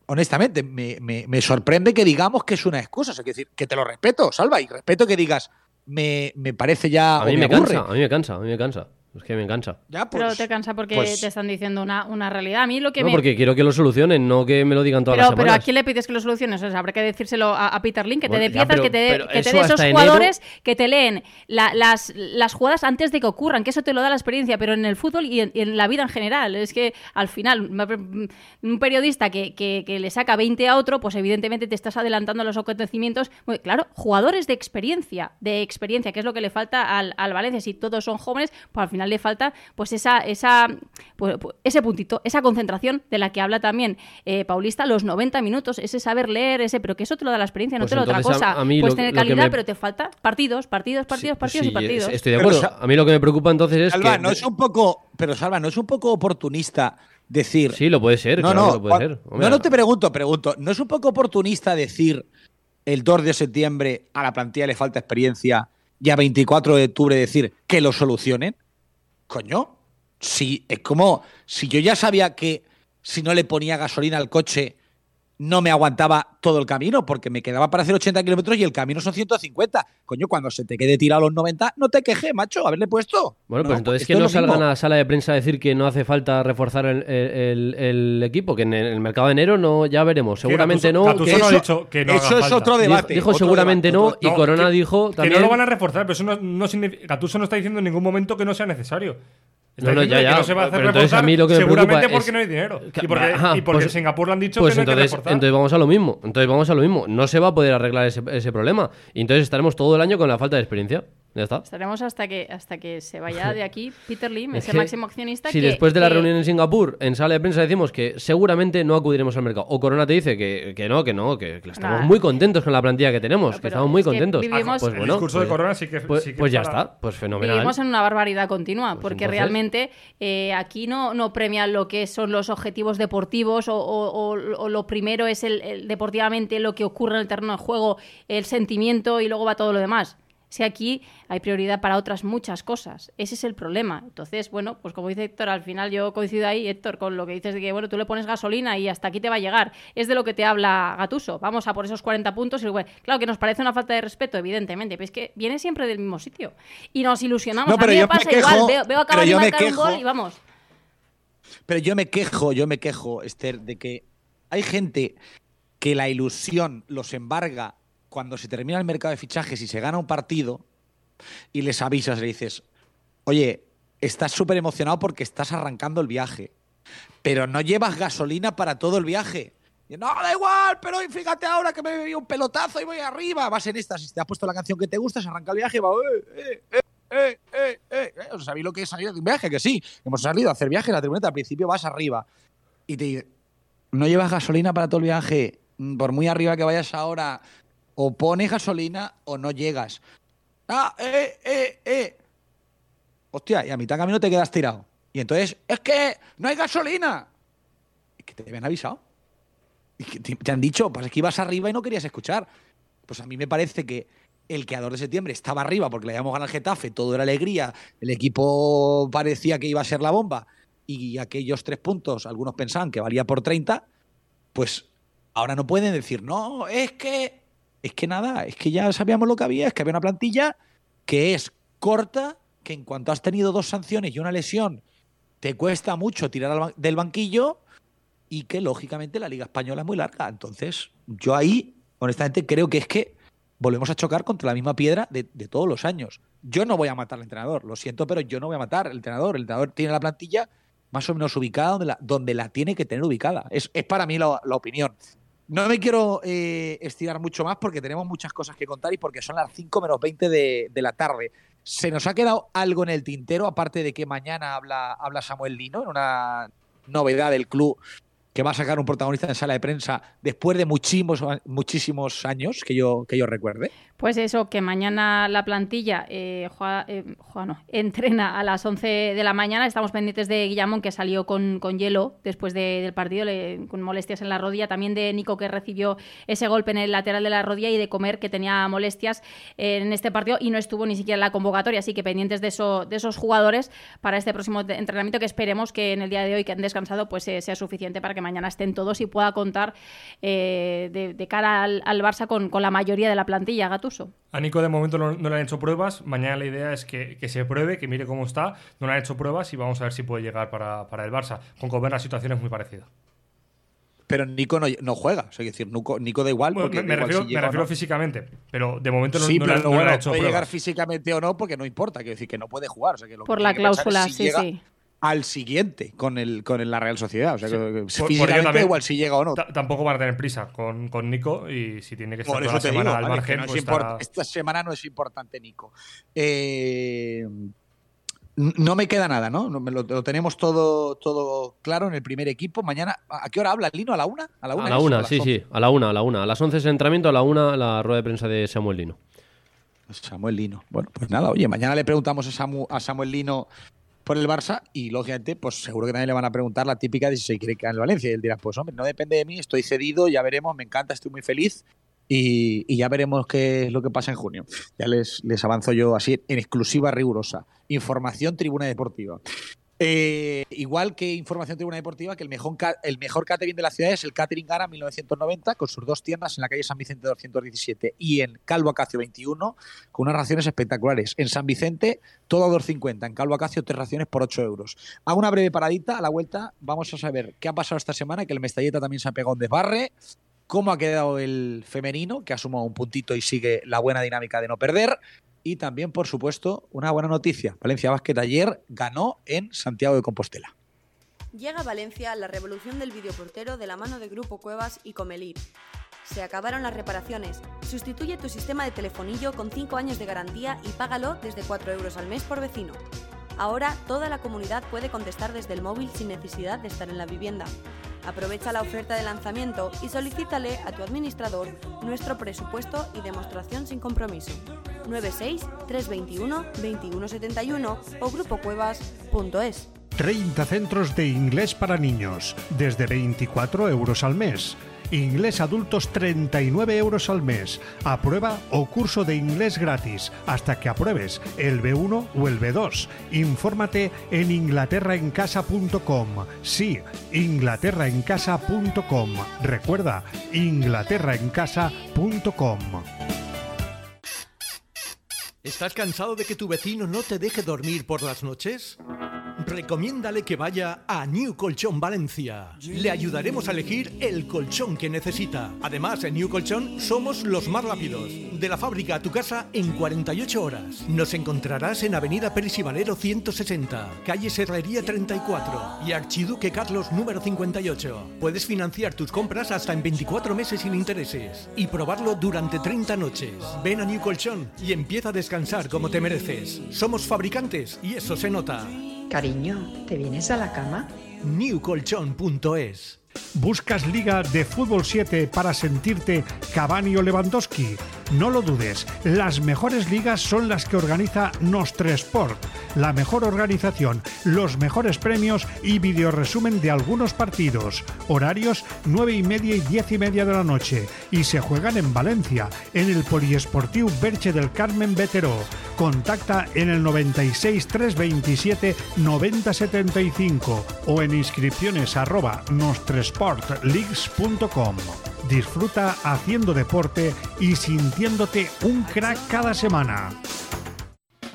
honestamente, me, sorprende que digamos que es una excusa. es decir, que te lo respeto, Salva, y respeto que digas, me, parece ya. A mí me, cansa, a mí me cansa, a mí me cansa. Es que me cansa. Ya, pues, pero te cansa porque pues te están diciendo una, una, realidad. A mí lo que no, porque quiero que lo solucionen, no que me lo digan todas las semanas. Pero ¿a quién le pides que lo soluciones? O sea, habrá que decírselo a, Peter Link, que te dé piezas, que te, dé esos jugadores que te leen las, las jugadas antes de que ocurran, que eso te lo da la experiencia, pero en el fútbol y en, la vida en general. Es que al final, un periodista que, que, le saca 20 a otro, pues evidentemente te estás adelantando a los acontecimientos. claro, jugadores de experiencia, de experiencia, que es lo que le falta al, al Valencia. Si todos son jóvenes, pues al final le falta pues esa, esa pues, pues, ese puntito, esa concentración de la que habla también eh, Paulista, los 90 minutos, ese saber leer, ese, pero que eso te lo da la experiencia, no pues te lo da otra cosa. Puedes tener calidad, pero te falta partidos, partidos, partidos, partidos y partidos. Estoy de acuerdo. a mí lo que me preocupa entonces es Salva, no es un poco, pero Salva, no es un poco oportunista decir. Sí, lo puede ser. No, no, puede ser. no, no te pregunto, pregunto. ¿No es un poco oportunista decir el 2 de septiembre a la plantilla le falta experiencia y a 24 de octubre decir que lo solucionen? Coño, si es como si yo ya sabía que si no le ponía gasolina al coche no me aguantaba todo el camino porque me quedaba para hacer 80 kilómetros y el camino son 150. Coño, cuando se te quede tirado los 90, no te queje, macho, haberle puesto. Bueno, pues entonces que no salgan a la sala de prensa a decir que no hace falta reforzar el, equipo, que en el mercado de enero no, ya veremos. Seguramente no. Que eso, ha dicho que no eso es otro debate. Dijo, seguramente no, y Corona dijo también. Que no lo van a reforzar, pero eso no, no significa. Gatuso no está diciendo en ningún momento que no sea necesario. No, no, ya, ya. no se va a hacer entonces a mí lo que me seguramente porque no hay dinero. y porque, y porque pues, Singapur lo han dicho pues que no entonces, hay que entonces vamos a lo mismo. Entonces vamos a lo mismo. No se va a poder arreglar ese, ese problema. Y entonces estaremos todo el año con la falta de experiencia. Ya está. Estaremos hasta que, hasta que se vaya de aquí Peter Lim, ese máximo accionista. Si después de la reunión en Singapur, en sala de prensa, decimos que seguramente no acudiremos al mercado, o Corona te dice que, que no, que no, que, estamos muy contentos con la plantilla que tenemos, que estamos muy contentos. pues bueno, el discurso de pues, Corona sí que. Pues, pues ya está, pues fenomenal. Vivimos en una barbaridad continua, pues porque realmente eh, aquí no, no premian lo que son los objetivos deportivos o, o, lo primero es el, deportivamente lo que ocurre en el terreno de juego, el sentimiento y luego va todo lo demás Si aquí hay prioridad para otras muchas cosas. Ese es el problema. Entonces, bueno, pues como dice Héctor, al final yo coincido ahí, Héctor, con lo que dices de que, bueno, tú le pones gasolina y hasta aquí te va a llegar. Es de lo que te habla Gatuso. Vamos a por esos 40 puntos y claro que nos parece una falta de respeto, evidentemente, pero es que viene siempre del mismo sitio. Y nos ilusionamos. a mí me pasa igual, veo, veo acabar de marcar un gol y vamos. Pero yo me quejo, yo me quejo, Esther, de que hay gente que la ilusión los embarga cuando se termina el mercado de fichajes y se gana un partido y les avisas, le dices, oye, estás súper emocionado porque estás arrancando el viaje, pero no llevas gasolina para todo el viaje. Y, no, da igual, pero fíjate ahora que me bebido un pelotazo y voy arriba. Vas en esta, si te has puesto la canción que te gusta, se arranca el viaje y va, eh, eh, eh, eh, eh, eh. eh". ¿Sabéis lo que es salir de un viaje? Que sí, hemos salido a hacer viaje, la tribuneta al principio vas arriba y te no llevas gasolina para todo el viaje, mm, por muy arriba que vayas ahora, o pones gasolina o no llegas. Ah, eh, eh, eh. Hostia, y a mitad camino te quedas tirado. Y entonces, es que no hay gasolina. Es que te habían avisado. Y que te, han dicho, pues es que ibas arriba y no querías escuchar. Pues a mí me parece que el creador de septiembre estaba arriba porque le habíamos ganado al Getafe, todo era alegría, el equipo parecía que iba a ser la bomba y aquellos tres puntos, algunos pensaban que valía por 30, pues ahora no pueden decir, no, es que es que nada, es que ya sabíamos lo que había, es que había una plantilla que es corta, que en cuanto has tenido dos sanciones y una lesión, te cuesta mucho tirar del banquillo y que lógicamente la Liga Española es muy larga. Entonces, yo ahí, honestamente, creo que es que volvemos a chocar contra la misma piedra de, todos los años. Yo no voy a matar al entrenador, lo siento, pero yo no voy a matar al entrenador. El entrenador tiene la plantilla más o menos ubicada donde la, donde la tiene que tener ubicada. Es, para mí la, la opinión. No me quiero eh, estirar mucho más porque tenemos muchas cosas que contar y porque son las 5 menos 20 de, la tarde. ¿Se nos ha quedado algo en el tintero, aparte de que mañana habla, habla Samuel Lino, en una novedad del club que va a sacar un protagonista en sala de prensa después de muchísimos, muchísimos años que yo, que yo recuerde? Pues eso, que mañana la plantilla eh, eh entrena a las 11 de la mañana. Estamos pendientes de Guillamón, que salió con, con hielo después del partido, con molestias en la rodilla. También de Nico, que recibió ese golpe en el lateral de la rodilla. Y de Comer, que tenía molestias en este partido y no estuvo ni siquiera en la convocatoria. Así que pendientes de, eso, de esos jugadores para este próximo entrenamiento, que esperemos que en el día de hoy, que han descansado, pues eh, sea suficiente para que mañana estén todos y pueda contar eh, de, cara al, Barça con, con la mayoría de la plantilla, A Nico de momento no, le han hecho pruebas. Mañana la idea es que, se pruebe, que mire cómo está. No le han hecho pruebas y vamos a ver si puede llegar para, el Barça. Con Comer la situación es muy parecida. Pero Nico no, juega. O sea, decir, Nico, da igual. porque me, refiero, físicamente. Pero de momento no, sí, pero no, le, hecho puede llegar físicamente o no porque no importa. Quiero decir que no puede jugar. Por la cláusula, sí, sí al siguiente con el con la Real Sociedad. O sea, que físicamente igual si llega o no. Tampoco van a tener prisa con, con, Nico y si tiene que estar toda la semana al margen. pues Esta semana no es importante, Nico. Eh, no me queda nada, ¿no? Lo, tenemos todo, todo claro en el primer equipo. Mañana, ¿a qué hora habla Lino? ¿A la una? A la una, a la una sí, sí, a la una, a la una. A las once es entrenamiento, a la una la rueda de prensa de Samuel Lino. Samuel Lino. Bueno, pues nada, oye, mañana le preguntamos a, a Samuel Lino por el Barça y lógicamente pues seguro que nadie le van a preguntar la típica de si se quiere quedar en Valencia. Y él dirá pues hombre no depende de mí estoy cedido ya veremos me encanta estoy muy feliz y, ya veremos qué es lo que pasa en junio ya les, les avanzo yo así en exclusiva rigurosa información Tribuna Deportiva eh, igual que Información Tribuna Deportiva, que el mejor, el mejor catering de la ciudad es el Catering Gara 1990, con sus dos tiendas en la calle San Vicente 217 y en Calvo Acacio 21, con unas raciones espectaculares. En San Vicente, todo a 2,50. En Calvo Acacio, tres raciones por 8 euros. Hago una breve paradita. A la vuelta vamos a saber qué ha pasado esta semana, que el Mestalleta también se ha pegado un desbarre, cómo ha quedado el femenino, que ha sumado un puntito y sigue la buena dinámica de no perder. Y también, por supuesto, una buena noticia. Valencia Basket ayer ganó en Santiago de Compostela. Llega a Valencia la revolución del videoportero de la mano de Grupo Cuevas y Comelir. Se acabaron las reparaciones. Sustituye tu sistema de telefonillo con 5 años de garantía y págalo desde 4 euros al mes por vecino. Ahora toda la comunidad puede contestar desde el móvil sin necesidad de estar en la vivienda. Aprovecha la oferta de lanzamiento y solicítale a tu administrador nuestro presupuesto y demostración sin compromiso. 96 321 2171 o grupocuevas.es. 30 centros de inglés para niños, desde 24 euros al mes. Inglés adultos 39 euros al mes. Aprueba o curso de inglés gratis hasta que apruebes el B1 o el B2. Infórmate en inglaterraencasa.com. Sí, inglaterraencasa.com. Recuerda, inglaterraencasa.com. ¿Estás cansado de que tu vecino no te deje dormir por las noches? Recomiéndale que vaya a New Colchón Valencia. Le ayudaremos a elegir el colchón que necesita. Además, en New Colchón somos los más rápidos. De la fábrica a tu casa en 48 horas. Nos encontrarás en Avenida Pérez y Valero 160, calle Serrería 34 y Archiduque Carlos número 58. Puedes financiar tus compras hasta en 24 meses sin intereses y probarlo durante 30 noches. Ven a New Colchón y empieza a descansar como te mereces. Somos fabricantes y eso se nota. Cariño, ¿te vienes a la cama? newcolchon.es ¿Buscas Liga de Fútbol 7 para sentirte Cavani o Lewandowski? No lo dudes, las mejores ligas son las que organiza Sport. la mejor organización, los mejores premios y videoresumen de algunos partidos. Horarios 9 y media y 10 y media de la noche y se juegan en Valencia, en el Poliesportiu Berche del Carmen Veteró. Contacta en el 96 327 9075 o en inscripciones arroba nostresportleagues.com. Disfruta haciendo deporte y sintiéndote un crack cada semana.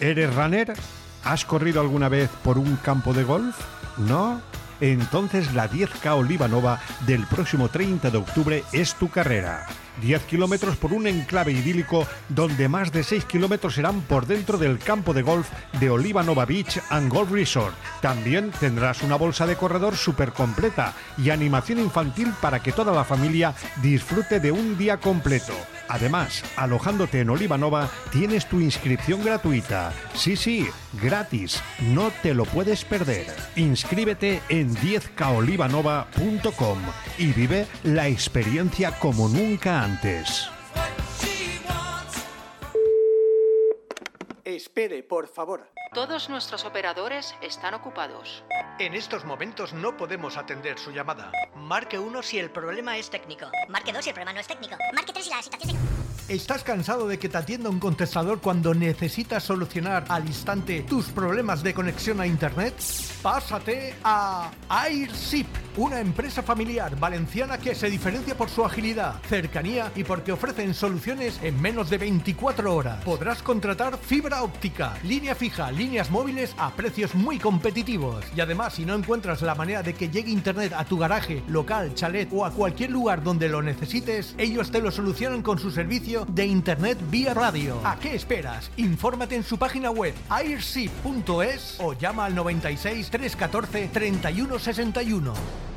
¿Eres runner? ¿Has corrido alguna vez por un campo de golf? ¿No? Entonces la 10K Olivanova del próximo 30 de octubre es tu carrera. 10 kilómetros por un enclave idílico donde más de 6 kilómetros serán por dentro del campo de golf de Olivanova Beach and Golf Resort. También tendrás una bolsa de corredor súper completa y animación infantil para que toda la familia disfrute de un día completo. Además, alojándote en Olivanova tienes tu inscripción gratuita. Sí, sí, gratis. No te lo puedes perder. Inscríbete en 10kaolivanova.com y vive la experiencia como nunca antes. Espere, por favor. Todos nuestros operadores están ocupados. En estos momentos no podemos atender su llamada. Marque 1 si el problema es técnico. Marque 2 si el problema no es técnico. Marque 3 si la situación se... ¿Estás cansado de que te atienda un contestador cuando necesitas solucionar al instante tus problemas de conexión a Internet? Pásate a AirShip, una empresa familiar valenciana que se diferencia por su agilidad, cercanía y porque ofrecen soluciones en menos de 24 horas. Podrás contratar fibra óptica, línea fija, líneas móviles a precios muy competitivos. Y además, si no encuentras la manera de que llegue internet a tu garaje, local, chalet o a cualquier lugar donde lo necesites, ellos te lo solucionan con su servicio de internet vía radio. ¿A qué esperas? Infórmate en su página web airship.es o llama al 96 314 3161.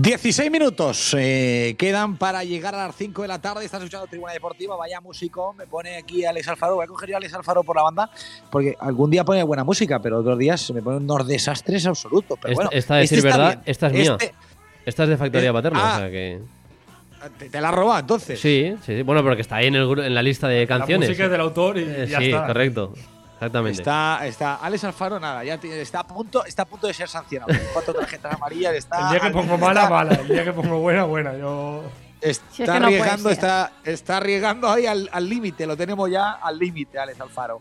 Dieciséis minutos eh, quedan para llegar a las 5 de la tarde. Estás escuchando Tribuna Deportiva. Vaya músico. Me pone aquí Alex Alfaro. Voy a coger yo a Alex Alfaro por la banda. Porque algún día pone buena música, pero otros días se me ponen unos desastres absolutos. Pero bueno, esta, este decir verdad, esta es mía. Este esta es de factoría paterna. ah, o sea que... ¿Te, la has robado entonces? Sí, sí, bueno, porque está ahí en, el, en la lista de canciones. La música es del autor y Eh, ya sí, está. correcto. Exactamente. Está, está Alex Alfaro, nada, ya tiene- está a punto, está a punto de ser sancionado. Cuatro tarjetas amarillas, está. El día que al- pongo está- mala, mala. El día que pongo buena, buena. Yo. Está Si es que no puede arriesgando, está, está arriesgando ahí al al límite, lo tenemos ya al límite, Alex Alfaro.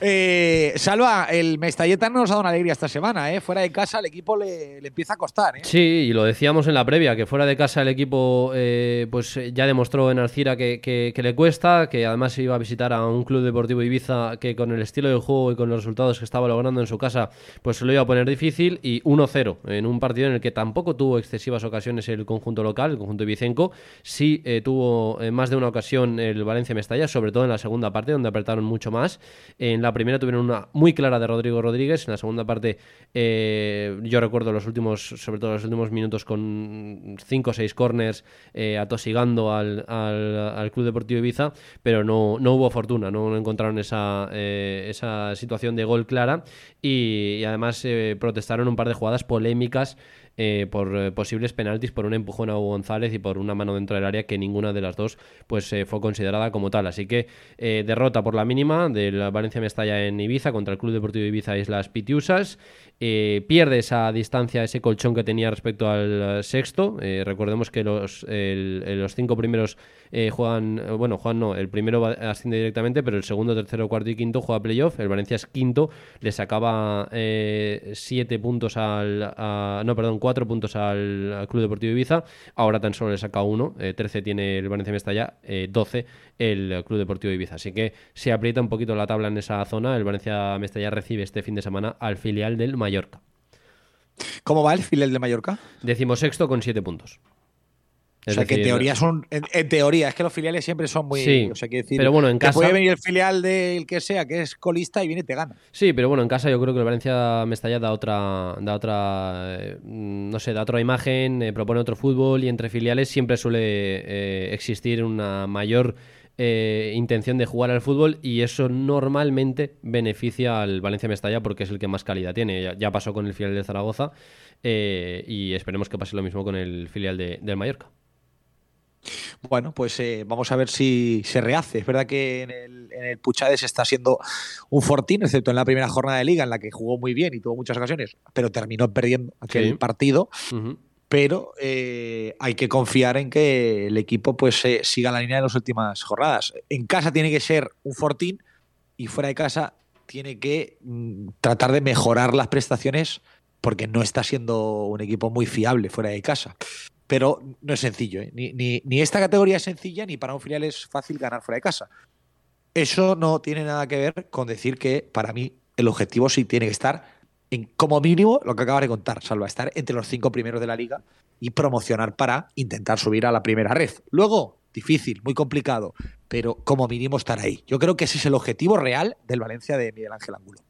Eh, Salva, el Mestalleta no nos ha dado una alegría esta semana, ¿eh? Fuera de casa el equipo le, le empieza a costar, ¿eh? Sí, y lo decíamos en la previa, que fuera de casa el equipo eh, pues eh, ya demostró en Alcira que, que- le cuesta, que además iba a visitar a un club deportivo Ibiza que con el estilo de juego y con los resultados que estaba logrando en su casa, pues se lo iba a poner difícil y 1-0 en un partido en el que tampoco tuvo excesivas ocasiones el conjunto local, el conjunto ibicenco, sí eh, tuvo eh, más de una ocasión el Valencia Mestalla, sobre todo en la segunda parte donde apretaron mucho más. En la la primera tuvieron una muy clara de Rodrigo Rodríguez. En la segunda parte, eh, yo recuerdo los últimos, sobre todo los últimos minutos, con cinco o seis corners eh, atosigando al, al, Club Deportivo Ibiza, pero no, no hubo fortuna, no encontraron esa, eh, esa situación de gol clara y, además protestaron un par de jugadas polémicas eh, por eh, posibles penaltis por un empujón a Hugo González y por una mano dentro del área que ninguna de las dos pues eh, fue considerada como tal. Así que derrota por la mínima del Valencia Mestalla en Ibiza contra el Club Deportivo Ibiza Islas Pitiusas eh, pierde esa distancia, ese colchón que tenía respecto al sexto. Eh, recordemos que los, los cinco primeros eh, juegan, bueno, Juan no, el primero asciende directamente, pero el segundo, tercero, cuarto y quinto juega playoff. El Valencia es quinto, le sacaba siete puntos al, no, perdón, cuatro puntos al, Club Deportivo Ibiza. Ahora tan solo le saca uno, 13 tiene el Valencia Mestalla, 12 el Club Deportivo Ibiza. Así que se aprieta un poquito la tabla en esa zona. El Valencia Mestalla recibe este fin de semana al filial del Mallorca. ¿Cómo va el filial de Mallorca? Decimosexto con siete puntos. O sea, que en teoría son. En, teoría, es que los filiales siempre son muy. Sí, o sea, quiere decir, pero bueno, en casa. Puede venir el filial del que sea, que es colista, y viene y te gana. Sí, pero bueno, en casa yo creo que el Valencia Mestalla da otra. Da otra eh, no sé, da otra imagen, eh, propone otro fútbol, y entre filiales siempre suele eh, existir una mayor eh, intención de jugar al fútbol y eso normalmente beneficia al Valencia Mestalla porque es el que más calidad tiene. Ya, pasó con el filial de Zaragoza eh, y esperemos que pase lo mismo con el filial de, del Mallorca. Bueno, pues eh, vamos a ver si se rehace. Es verdad que en el, en Puchades está siendo un fortín, excepto en la primera jornada de liga en la que jugó muy bien y tuvo muchas ocasiones, pero terminó perdiendo aquel partido pero eh, hay que confiar en que el equipo pues siga la línea de las últimas jornadas. En casa tiene que ser un fortín y fuera de casa tiene que mm, tratar de mejorar las prestaciones porque no está siendo un equipo muy fiable fuera de casa. Pero no es sencillo, ¿eh? ni, ni, esta categoría es sencilla ni para un filial es fácil ganar fuera de casa. Eso no tiene nada que ver con decir que para mí el objetivo sí tiene que estar en como mínimo lo que acabas de contar, salvo estar entre los cinco primeros de la liga y promocionar para intentar subir a la primera red. Luego, difícil, muy complicado, pero como mínimo estar ahí. Yo creo que ese es el objetivo real del Valencia de Miguel Ángel Angulo.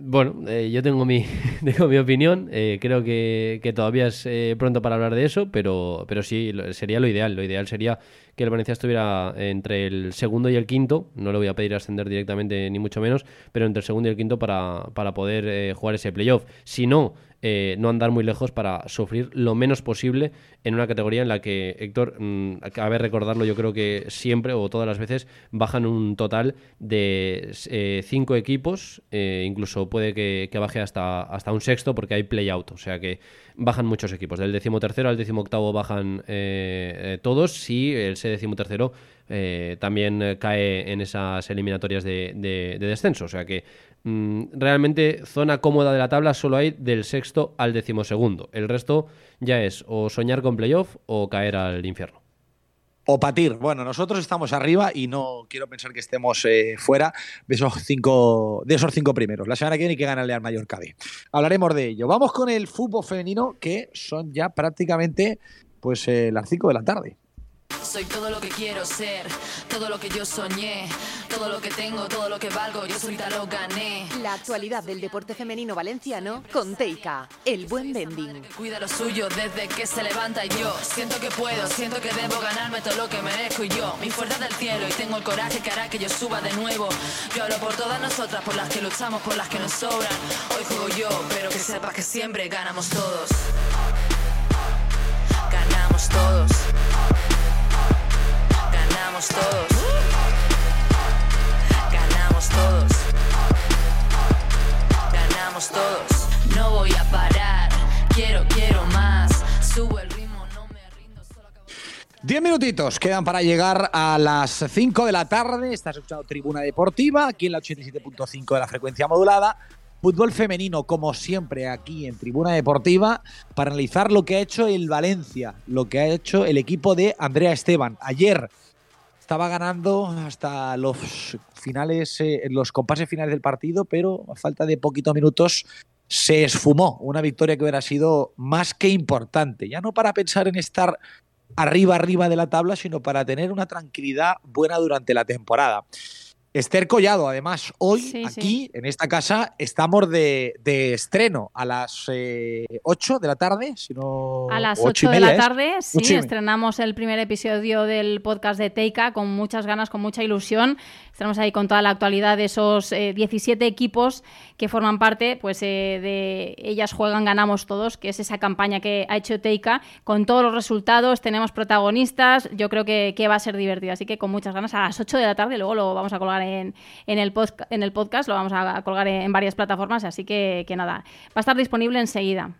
Bueno, eh, yo tengo mi, tengo mi opinión. Eh, creo que, todavía es eh, pronto para hablar de eso, pero, pero sí, sería lo ideal. Lo ideal sería que el Valencia estuviera entre el segundo y el quinto. No le voy a pedir ascender directamente, ni mucho menos, pero entre el segundo y el quinto para, para poder jugar ese playoff. Si no, eh, no andar muy lejos para sufrir lo menos posible en una categoría en la que, Héctor, mmm, cabe recordarlo, yo creo que siempre o todas las veces bajan un total de eh, cinco equipos, eh, incluso puede que, baje hasta, hasta un sexto porque hay play-out, o sea que bajan muchos equipos. Del decimotercero al decimoctavo bajan todos y el decimotercero también cae en esas eliminatorias de, de descenso, o sea que Mm, realmente zona cómoda de la tabla solo hay del sexto al decimosegundo. El resto ya es o soñar con playoff o caer al infierno. O patir. Bueno, nosotros estamos arriba y no quiero pensar que estemos eh, fuera de esos cinco, de esos cinco primeros. La semana que viene hay que ganarle al Mallorca. Hablaremos de ello. Vamos con el fútbol femenino, que son ya prácticamente pues eh, las cinco de la tarde. Soy todo lo que quiero ser, todo lo que yo soñé, todo lo que tengo, todo lo que valgo, yo solita lo gané. La actualidad del deporte femenino valenciano con Teika, el buen vending. Cuida lo suyo desde que se levanta y yo siento que puedo, siento que debo ganarme todo lo que merezco y yo, mi fuerza del cielo y tengo el coraje que hará que yo suba de nuevo. Yo hablo por todas nosotras, por las que luchamos, por las que nos sobran. Hoy juego yo, pero que sepas que siempre ganamos todos. Ganamos todos ganamos todos. Ganamos todos. Ganamos todos. No voy a parar. Quiero, quiero más. Diez minutitos quedan para llegar a las 5 de la tarde. Estás escuchando Tribuna Deportiva, aquí en la 87.5 de la frecuencia modulada. Fútbol femenino, como siempre, aquí en Tribuna Deportiva, para analizar lo que ha hecho el Valencia, lo que ha hecho el equipo de Andrea Esteban. Ayer estaba ganando hasta los finales, eh, los compases finales del partido, pero a falta de poquitos minutos se esfumó. Una victoria que hubiera sido más que importante. Ya no para pensar en estar arriba, arriba de la tabla, sino para tener una tranquilidad buena durante la temporada. Esther Collado, además, hoy aquí en esta casa estamos de, estreno a las 8 eh, de la tarde, si A las 8, de la tarde, sí, estrenamos el primer episodio del podcast de Teika con muchas ganas, con mucha ilusión. Estamos ahí con toda la actualidad de esos 17 eh, equipos que forman parte, pues eh, de Ellas Juegan, Ganamos Todos, que es esa campaña que ha hecho Teika, con todos los resultados, tenemos protagonistas, yo creo que, va a ser divertido, así que con muchas ganas a las 8 de la tarde, luego lo vamos a colgar en, el, podcast, lo vamos a colgar en, varias plataformas, así que, que nada, va a estar disponible enseguida.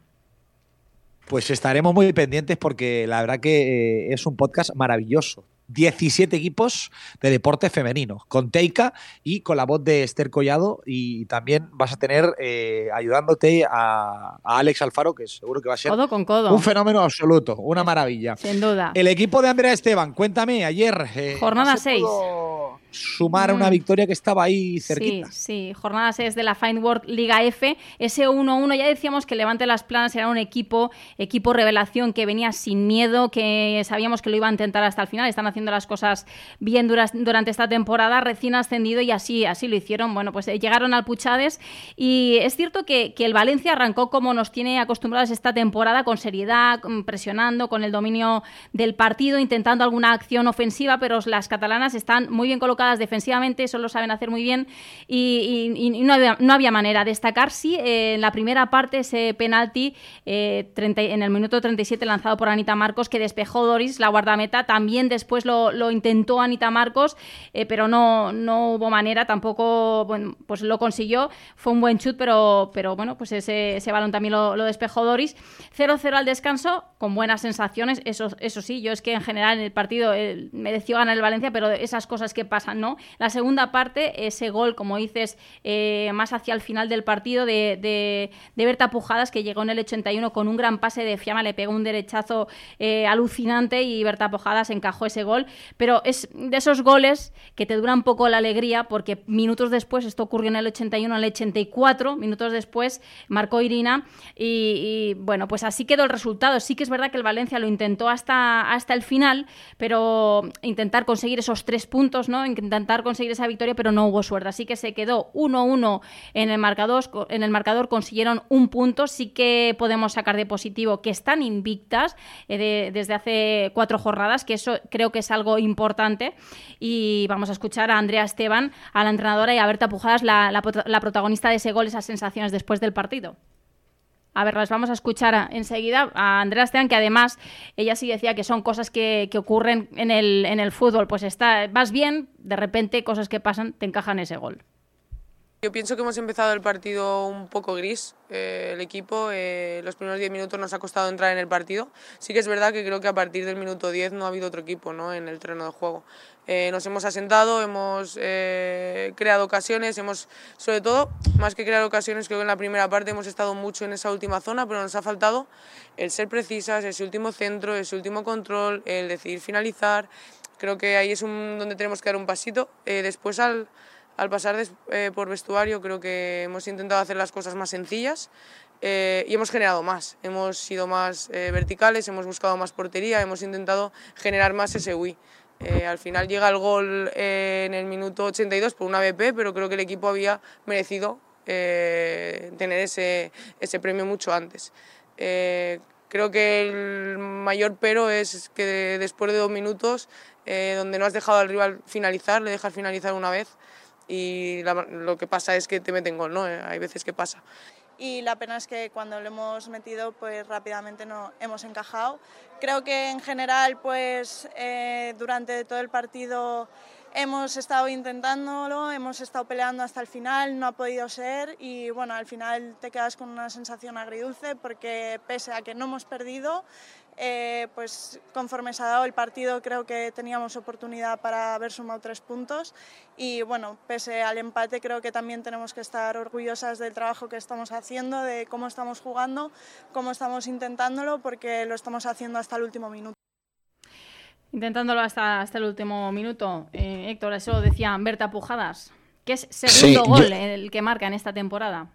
Pues estaremos muy pendientes porque la verdad que eh, es un podcast maravilloso. 17 equipos de deporte femenino, con Teika y con la voz de Esther Collado. Y también vas a tener eh, ayudándote a, Alex Alfaro, que seguro que va a ser con un fenómeno absoluto, una maravilla. Sin duda. El equipo de Andrea Esteban, cuéntame, ayer. Eh, Jornada 6 sumar a una mm. victoria que estaba ahí cerquita. Sí, sí, jornada 6 de la Fine World Liga F. Ese 1-1, ya decíamos que Levante Las Planas era un equipo, equipo revelación que venía sin miedo, que sabíamos que lo iba a intentar hasta el final. Están haciendo las cosas bien duras durante esta temporada, recién ascendido y así, así lo hicieron. Bueno, pues eh, llegaron al Puchades y es cierto que, que el Valencia arrancó como nos tiene acostumbrados esta temporada, con seriedad, presionando, con el dominio del partido, intentando alguna acción ofensiva, pero las catalanas están muy bien colocadas defensivamente, eso lo saben hacer muy bien y, no, había, no, había, manera. Destacar, sí, eh, en la primera parte ese penalti eh, en el minuto 37 lanzado por Anita Marcos que despejó Doris, la guardameta, también después lo, intentó Anita Marcos, eh, pero no, no hubo manera, tampoco bueno, pues lo consiguió, fue un buen chut, pero, pero bueno, pues ese, ese balón también lo, despejó Doris. 0-0 al descanso, con buenas sensaciones, eso, eso sí, yo es que en general en el partido mereció ganar el Valencia, pero esas cosas que pasan ¿no? La segunda parte, ese gol, como dices, eh, más hacia el final del partido de, de, Berta Pujadas, que llegó en el 81 con un gran pase de Fiamma, le pegó un derechazo eh, alucinante y Berta Pujadas encajó ese gol. Pero es de esos goles que te duran un poco la alegría, porque minutos después, esto ocurrió en el 81, en el 84, minutos después, marcó Irina y, bueno, pues así quedó el resultado. Sí que es verdad que el Valencia lo intentó hasta, hasta el final, pero intentar conseguir esos tres puntos, ¿no? Intentar conseguir esa victoria, pero no hubo suerte. Así que se quedó 1-1 en el marcador, en el marcador consiguieron un punto. Sí que podemos sacar de positivo que están invictas eh, desde hace cuatro jornadas, que eso creo que es algo importante. Y vamos a escuchar a Andrea Esteban, a la entrenadora, y a Berta Pujadas, la, la protagonista de ese gol, esas sensaciones después del partido. A ver, las vamos a escuchar enseguida a Andrea Esteban, que además ella sí decía que son cosas que, ocurren en el, en el fútbol. Pues está, vas bien, de repente cosas que pasan te encajan ese gol. Yo pienso que hemos empezado el partido un poco gris. Eh, el equipo, eh, los primeros 10 minutos nos ha costado entrar en el partido. Sí que es verdad que creo que a partir del minuto 10 no ha habido otro equipo ¿no? en el terreno de juego. Eh, nos hemos asentado, hemos creado ocasiones, hemos, sobre todo, más que crear ocasiones, creo que en la primera parte hemos estado mucho en esa última zona, pero nos ha faltado el ser precisas, ese último centro, ese último control, el decidir finalizar. Creo que ahí es un, donde tenemos que dar un pasito. después al al pasar eh, por vestuario creo que hemos intentado hacer las cosas más sencillas eh, y hemos generado más. Hemos sido más eh, verticales, hemos buscado más portería, hemos intentado generar más ese Wii. al final llega el gol en el minuto 82 por una BP, pero creo que el equipo había merecido tener ese, ese premio mucho antes. creo que el mayor pero es que después de dos minutos, donde no has dejado al rival finalizar, le dejas finalizar una vez, y lo que pasa es que te meten gol, ¿no? Eh, hay veces que pasa. Y la pena es que cuando lo hemos metido, pues rápidamente no hemos encajado. Creo que en general, pues eh, durante todo el partido hemos estado intentándolo, hemos estado peleando hasta el final, no ha podido ser y bueno, al final te quedas con una sensación agridulce porque pese a que no hemos perdido, eh, pues conforme se ha dado el partido creo que teníamos oportunidad para haber sumado tres puntos y bueno, pese al empate creo que también tenemos que estar orgullosas del trabajo que estamos haciendo, de cómo estamos jugando, cómo estamos intentándolo porque lo estamos haciendo hasta el último minuto. Intentándolo hasta, hasta el último minuto. Eh, Héctor, eso decía Berta Pujadas, que es segundo gol el que marca en esta temporada.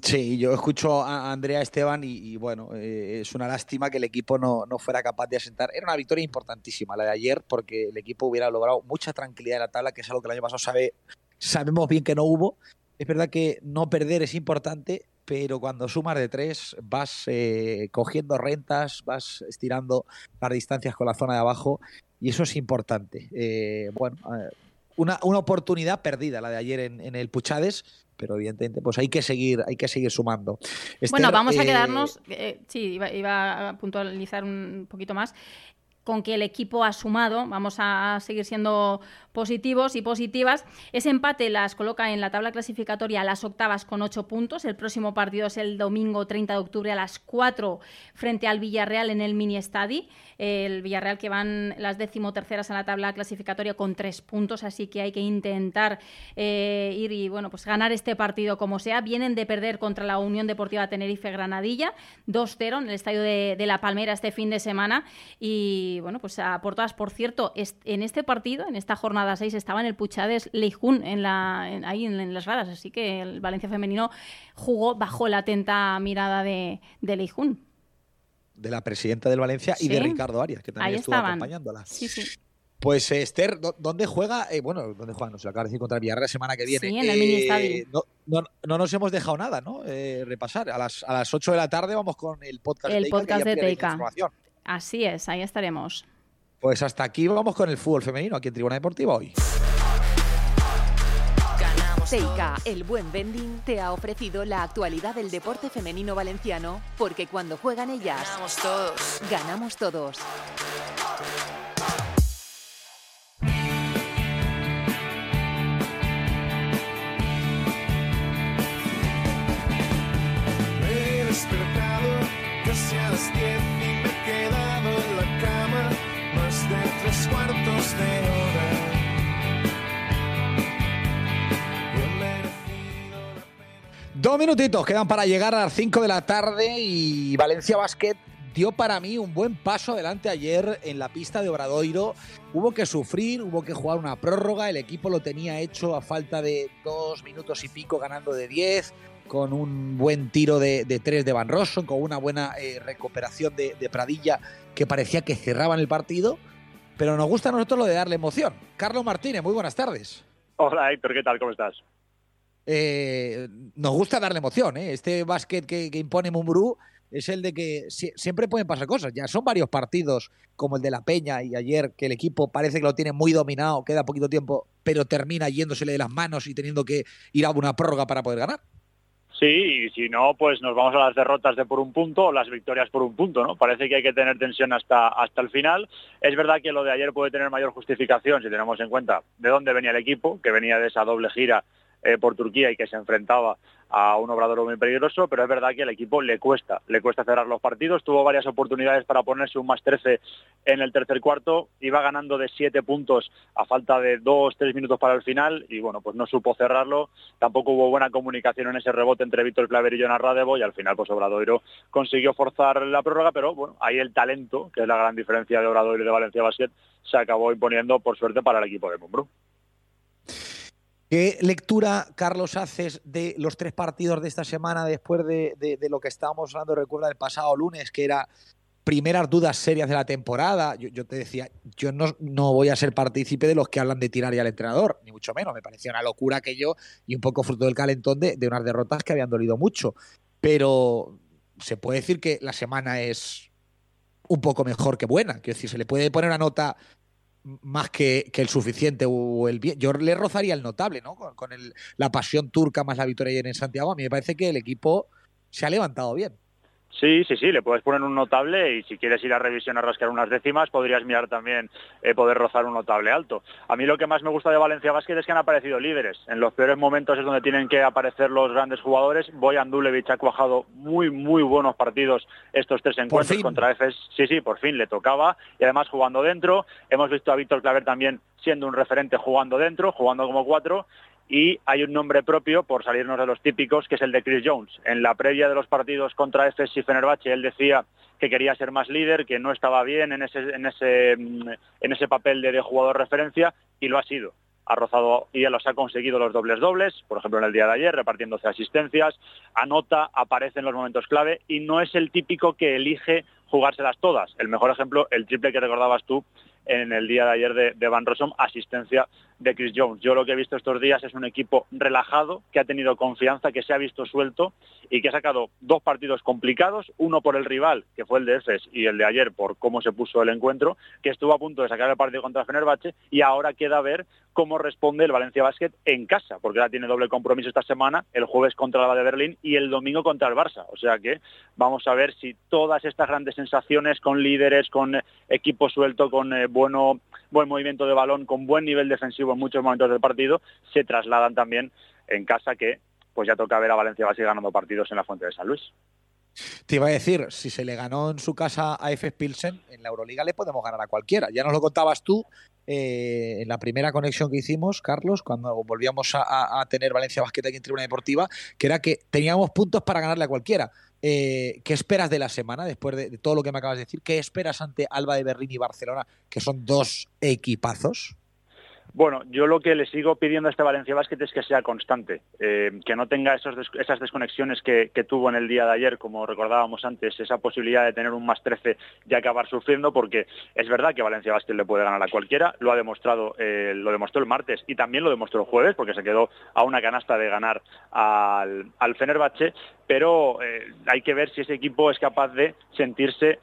Sí, yo escucho a Andrea Esteban y, bueno, eh, es una lástima que el equipo no, no, fuera capaz de asentar. Era una victoria importantísima la de ayer porque el equipo hubiera logrado mucha tranquilidad en la tabla, que es algo que el año pasado sabe, sabemos bien que no hubo. Es verdad que no perder es importante, pero cuando sumas de tres vas eh, cogiendo rentas, vas estirando las distancias con la zona de abajo y eso es importante. Eh, bueno, una, una, oportunidad perdida la de ayer en, en el Puchades pero evidentemente pues hay que seguir, hay que seguir sumando. bueno, vamos a eh, quedarnos, eh, sí, iba, a puntualizar un poquito más, con que el equipo ha sumado, vamos a seguir siendo positivos y positivas. Ese empate las coloca en la tabla clasificatoria a las octavas con ocho puntos. El próximo partido es el domingo 30 de octubre a las 4 frente al Villarreal en el mini estadi. El Villarreal que van las decimoterceras en la tabla clasificatoria con tres puntos, así que hay que intentar eh, ir y bueno, pues ganar este partido como sea. Vienen de perder contra la Unión Deportiva Tenerife Granadilla 2-0 en el estadio de, La Palmera este fin de semana. Y bueno, pues a por todas, por cierto, en este partido, en esta jornada jornada 6 estaba en el Puchades Leijun, en la, ahí en, las gradas, así que el Valencia femenino jugó bajo la atenta mirada de, de Leijun. De la presidenta del Valencia y de Ricardo Arias, que también estuvo acompañándola. Sí, sí. Pues Esther, ¿dónde juega? Eh, bueno, ¿dónde juega? Nos lo acaba de decir contra el Villarreal la semana que viene. Sí, en el eh. No, no, nos hemos dejado nada, ¿no? Eh, repasar. A las, a las 8 de la tarde vamos con el podcast el podcast de Teika. Así es, ahí estaremos. Pues hasta aquí vamos con el fútbol femenino aquí en Tribuna Deportiva hoy. Teika, el buen vending, te ha ofrecido la actualidad del deporte femenino valenciano, porque cuando juegan ellas, ganamos todos. Ganamos todos. Dos minutitos quedan para llegar a las 5 de la tarde y Valencia Basket dio para mí un buen paso adelante ayer en la pista de Obradoiro. Hubo que sufrir, hubo que jugar una prórroga, el equipo lo tenía hecho a falta de dos minutos y pico ganando de 10, con un buen tiro de, tres de Van Rossum, con una buena eh, recuperación de, de Pradilla que parecía que cerraban el partido. Pero nos gusta a nosotros lo de darle emoción. Carlos Martínez, muy buenas tardes. Hola Héctor, ¿qué tal? ¿Cómo estás? Eh, nos gusta darle emoción. ¿eh? Este básquet que, impone Mumbrú es el de que siempre pueden pasar cosas. Ya son varios partidos, como el de La Peña y ayer, que el equipo parece que lo tiene muy dominado, queda poquito tiempo, pero termina yéndosele de las manos y teniendo que ir a una prórroga para poder ganar. Sí, y si no, pues nos vamos a las derrotas de por un punto o las victorias por un punto, ¿no? Parece que hay que tener tensión hasta, hasta el final. Es verdad que lo de ayer puede tener mayor justificación si tenemos en cuenta de dónde venía el equipo, que venía de esa doble gira eh, por Turquía y que se enfrentaba a un obrador muy peligroso, pero es verdad que al equipo le cuesta, le cuesta cerrar los partidos, tuvo varias oportunidades para ponerse un más 13 en el tercer cuarto, iba ganando de 7 puntos a falta de 2, 3 minutos para el final y bueno, pues no supo cerrarlo, tampoco hubo buena comunicación en ese rebote entre Víctor Claver y Jonas Radebo y al final pues Obradoiro consiguió forzar la prórroga, pero bueno, ahí el talento, que es la gran diferencia de Obradoiro y de Valencia Basket, se acabó imponiendo por suerte para el equipo de Mumbrú. ¿Qué lectura, Carlos, haces de los tres partidos de esta semana después de, lo que estábamos hablando, recuerda, el pasado lunes, que era primeras dudas serias de la temporada? Yo, te decía, yo no, no, voy a ser partícipe de los que hablan de tirar ya al entrenador, ni mucho menos. Me parecía una locura aquello y un poco fruto del calentón de, de unas derrotas que habían dolido mucho. Pero se puede decir que la semana es un poco mejor que buena. Quiero decir, se le puede poner una nota más que, el suficiente o el bien. Yo le rozaría el notable, ¿no? Con, la pasión turca más la victoria ayer en Santiago. A mí me parece que el equipo se ha levantado bien. Sí, sí, sí, le puedes poner un notable y si quieres ir a revisión a rascar unas décimas podrías mirar también eh, poder rozar un notable alto. A mí lo que más me gusta de Valencia Basket es que han aparecido líderes. En los peores momentos es donde tienen que aparecer los grandes jugadores. Boyan Dulevich ha cuajado muy, muy buenos partidos estos tres encuentros contra EFES. Sí, sí, por fin le tocaba y además jugando dentro. Hemos visto a Víctor Claver también siendo un referente jugando dentro, jugando como cuatro y hay un nombre propio, por salirnos de los típicos, que es el de Chris Jones. En la previa de los partidos contra Efes y Fenerbahce, él decía que quería ser más líder, que no estaba bien en ese, en ese, en ese papel de, de jugador referencia, y lo ha sido. ha rozado y los ha conseguido los dobles dobles, por ejemplo en el día de ayer, repartiéndose asistencias, anota, aparece en los momentos clave y no es el típico que elige jugárselas todas. El mejor ejemplo, el triple que recordabas tú en el día de ayer de, Van Rossum, asistencia de Chris Jones. Yo lo que he visto estos días es un equipo relajado, que ha tenido confianza, que se ha visto suelto y que ha sacado dos partidos complicados, uno por el rival, que fue el de Efes, y el de ayer por cómo se puso el encuentro, que estuvo a punto de sacar el partido contra Fenerbahce y ahora queda ver cómo responde el Valencia Basket en casa, porque ahora tiene doble compromiso esta semana, el jueves contra la de Berlín y el domingo contra el Barça. O sea que vamos a ver si todas estas grandes sensaciones con líderes, con equipo suelto, con eh, buen movimiento de balón, con buen nivel defensivo en muchos momentos del partido, se trasladan también en casa que pues ya toca ver a Valencia Basket ganando partidos en la Fuente de San Luis. Te iba a decir, si se le ganó en su casa a F. Pilsen, en la Euroliga le podemos ganar a cualquiera. Ya nos lo contabas tú eh, en la primera conexión que hicimos, Carlos, cuando volvíamos a, tener Valencia Basket aquí en Tribuna Deportiva, que era que teníamos puntos para ganarle a cualquiera. Eh, ¿Qué esperas de la semana después de, todo lo que me acabas de decir? ¿Qué esperas ante Alba de Berlín y Barcelona, que son dos equipazos? Bueno, yo lo que le sigo pidiendo a este Valencia Basket es que sea constante, eh, que no tenga esos esas desconexiones que, tuvo en el día de ayer, como recordábamos antes, esa posibilidad de tener un más 13 y acabar sufriendo, porque es verdad que Valencia Basket le puede ganar a cualquiera, lo ha demostrado, eh, lo demostró el martes y también lo demostró el jueves, porque se quedó a una canasta de ganar al, al Fenerbahce, pero eh, hay que ver si ese equipo es capaz de sentirse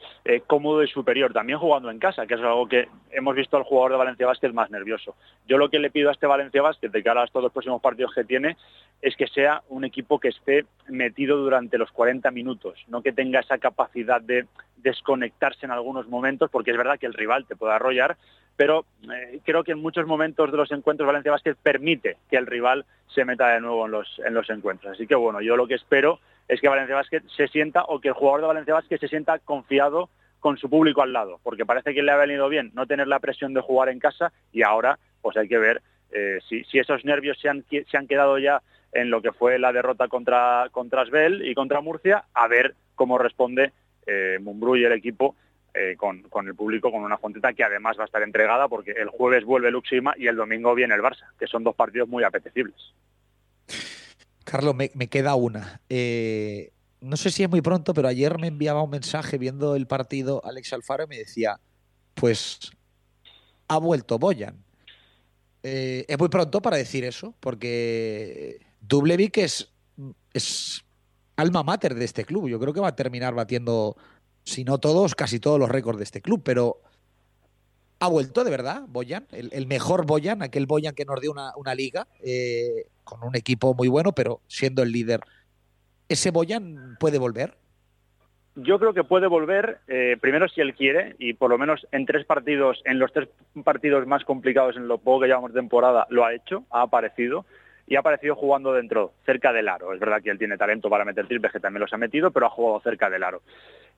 cómodo y superior, también jugando en casa, que es algo que hemos visto al jugador de Valencia Basket más nervioso. Yo lo que le pido a este Valencia Basket, de cara a estos dos próximos partidos que tiene, es que sea un equipo que esté metido durante los 40 minutos, no que tenga esa capacidad de desconectarse en algunos momentos, porque es verdad que el rival te puede arrollar, pero eh, creo que en muchos momentos de los encuentros Valencia Basket permite que el rival se meta de nuevo en los, en los encuentros. Así que bueno, yo lo que espero es que Valencia Basket se sienta o que el jugador de Valencia Basket se sienta confiado con su público al lado, porque parece que le ha venido bien no tener la presión de jugar en casa y ahora pues hay que ver eh, si, esos nervios se han, se han quedado ya en lo que fue la derrota contra, contra Asbel y contra Murcia, a ver cómo responde eh, y el equipo eh, con, con, el público, con una Fonteta que además va a estar entregada porque el jueves vuelve Luxima y el domingo viene el Barça, que son dos partidos muy apetecibles. Carlos, me, queda una. Eh, no sé si es muy pronto, pero ayer me enviaba un mensaje viendo el partido Alex Alfaro y me decía, pues ha vuelto Boyan. Eh, es muy pronto para decir eso, porque Dublevic es, es alma mater de este club. Yo creo que va a terminar batiendo, si no todos, casi todos los récords de este club, pero ha vuelto de verdad Boyan, el, mejor Boyan, aquel Boyan que nos dio una, liga eh, con un equipo muy bueno, pero siendo el líder. ¿Ese Boyan puede volver? Yo creo que puede volver, eh, primero si él quiere, y por lo menos en tres partidos, en los tres partidos más complicados en lo poco que llevamos de temporada, lo ha hecho, ha aparecido, y ha aparecido jugando dentro, cerca del aro. Es verdad que él tiene talento para meter triples, que también los ha metido, pero ha jugado cerca del aro.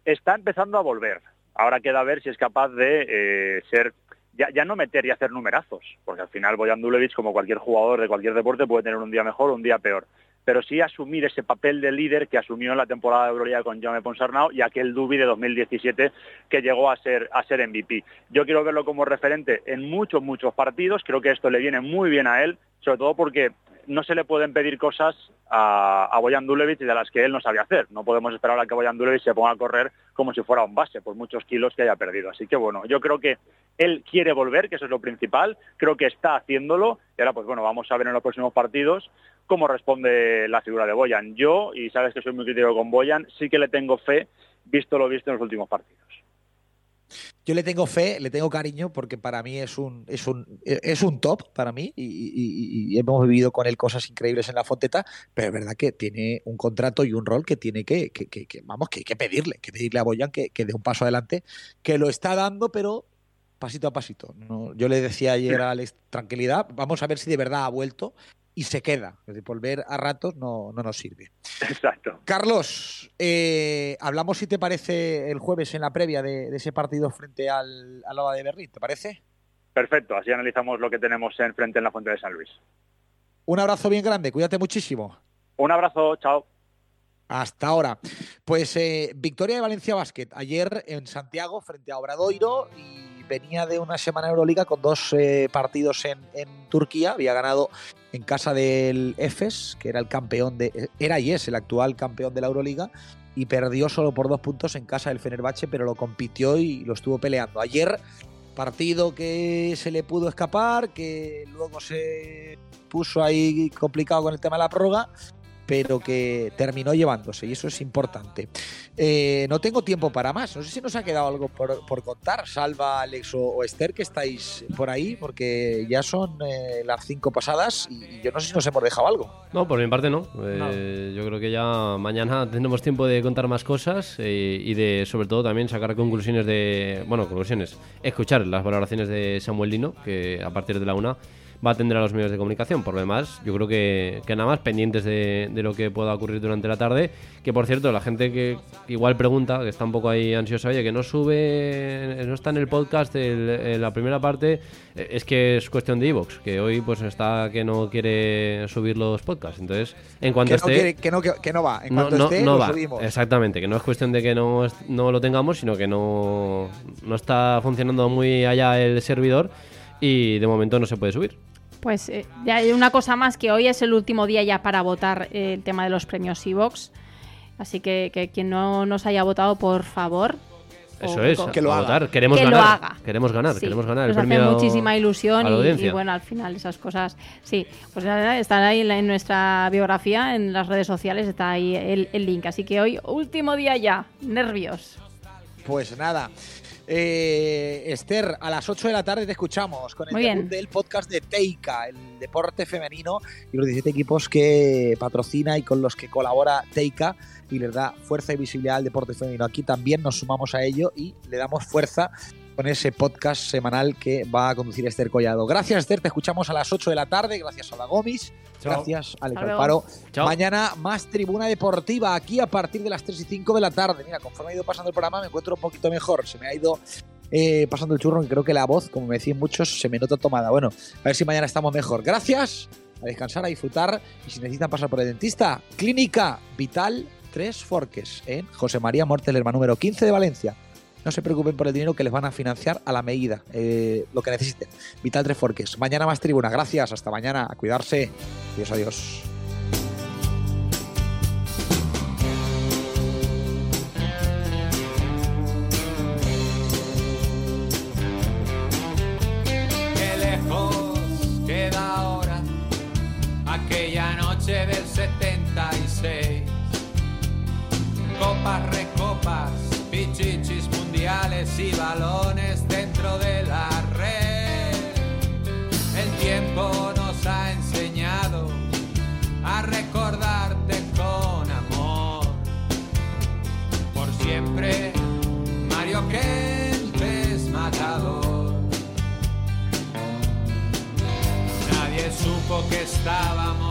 Está empezando a volver, Ahora queda ver si es capaz de eh, ser, ya, no meter y hacer numerazos, porque al final Boyan Dulevich, como cualquier jugador de cualquier deporte, puede tener un día mejor o un día peor. Pero sí asumir ese papel de líder que asumió en la temporada de Euroliga con Jaume Ponsarnau y aquel Dubi de 2017 que llegó a ser, a ser MVP. Yo quiero verlo como referente en muchos, muchos partidos. Creo que esto le viene muy bien a él, sobre todo porque no se le pueden pedir cosas a, a Boyan Dulevich de las que él no sabe hacer. No podemos esperar a que Boyan Dulevich se ponga a correr como si fuera un base por muchos kilos que haya perdido. Así que bueno, yo creo que él quiere volver, que eso es lo principal. Creo que está haciéndolo. Y ahora pues bueno, vamos a ver en los próximos partidos cómo responde la figura de Boyan. Yo, y sabes que soy muy crítico con Boyan, sí que le tengo fe, visto lo visto en los últimos partidos. Yo le tengo fe, le tengo cariño porque para mí es un, es un, es un top para mí y, hemos vivido con él cosas increíbles en la Fonteta, pero es verdad que tiene un contrato y un rol que tiene que, que, vamos, que hay que pedirle, que pedirle a Boyan que, que dé un paso adelante, que lo está dando, pero pasito a pasito. No, yo le decía ayer a Alex, tranquilidad, vamos a ver si de verdad ha vuelto y se queda. Es decir, volver a ratos no, no nos sirve. Exacto. Carlos, eh, hablamos si te parece el jueves en la previa de, ese partido frente al, al de Berlín, ¿te parece? Perfecto, así analizamos lo que tenemos en frente en la Fuente de San Luis. Un abrazo bien grande, cuídate muchísimo. Un abrazo, chao. Hasta ahora. Pues eh, victoria de Valencia Basket ayer en Santiago frente a Obradoiro y venía de una semana Euroliga con dos eh, partidos en, Turquía. Había ganado en casa del Efes, que era el campeón de. Era y es el actual campeón de la Euroliga. Y perdió solo por dos puntos en casa del Fenerbahce, pero lo compitió y lo estuvo peleando. Ayer, partido que se le pudo escapar, que luego se puso ahí complicado con el tema de la prórroga pero que terminó llevándose y eso es importante. Eh, no tengo tiempo para más, no sé si nos ha quedado algo por, contar, Salva, Alex o, Esther, que estáis por ahí, porque ya son eh, las cinco pasadas y yo no sé si nos hemos dejado algo. No, por mi parte no. Eh, yo creo que ya mañana tendremos tiempo de contar más cosas y de sobre todo también sacar conclusiones de, bueno, conclusiones, escuchar las valoraciones de Samuel Lino, que a partir de la una va a atender a los medios de comunicación. Por lo demás, yo creo que, nada más pendientes de, lo que pueda ocurrir durante la tarde. Que por cierto, la gente que igual pregunta, que está un poco ahí ansiosa, oye, que no sube, no está en el podcast en la primera parte, eh, es que es cuestión de Evox, que hoy pues está que no quiere subir los podcasts. Entonces, en cuanto esté. que, no, que, no va, en cuanto esté, no lo subimos. Exactamente, que no es cuestión de que no, no lo tengamos, sino que no, no está funcionando muy allá el servidor y de momento no se puede subir. Pues eh, ya hay una cosa más, que hoy es el último día ya para votar eh, el tema de los premios Evox. Así que, quien no nos haya votado, por favor. Eso es, que lo haga. Queremos ganar. Queremos ganar, queremos ganar. Nos hace muchísima ilusión y, bueno, al final esas cosas, sí, pues están ahí en nuestra biografía, en las redes sociales, está ahí el, el link. Así que hoy, último día ya, nervios. Pues nada, eh, Esther, a las 8 de la tarde te escuchamos con el del podcast de Teika, el deporte femenino y los 17 equipos que patrocina y con los que colabora Teika y les da fuerza y visibilidad al deporte femenino. Aquí también nos sumamos a ello y le damos fuerza con ese podcast semanal que va a conducir Esther Collado. Gracias, Esther. Te escuchamos a las 8 de la tarde. Gracias a la Gomis. Gracias, Alex Alfaro. Mañana más tribuna deportiva aquí a partir de las 3 y 5 de la tarde. Mira, conforme ha ido pasando el programa me encuentro un poquito mejor. Se me ha ido eh, pasando el churro y creo que la voz, como me decían muchos, se me nota tomada. Bueno, a ver si mañana estamos mejor. Gracias, a descansar, a disfrutar. Y si necesitan pasar por el dentista, Clínica Vital Tres Forques en José María Mortel, número 15 de Valencia. No se preocupen por el dinero que les van a financiar a la medida, eh, lo que necesiten. Vital Tres Forques. Mañana más tribuna. Gracias. Hasta mañana. A cuidarse. Adiós, adiós. Aquella noche del 76. Copas, y balones dentro de la red. El tiempo nos ha enseñado a recordarte con amor. Por siempre, Mario Kempes matador. Nadie supo que estábamos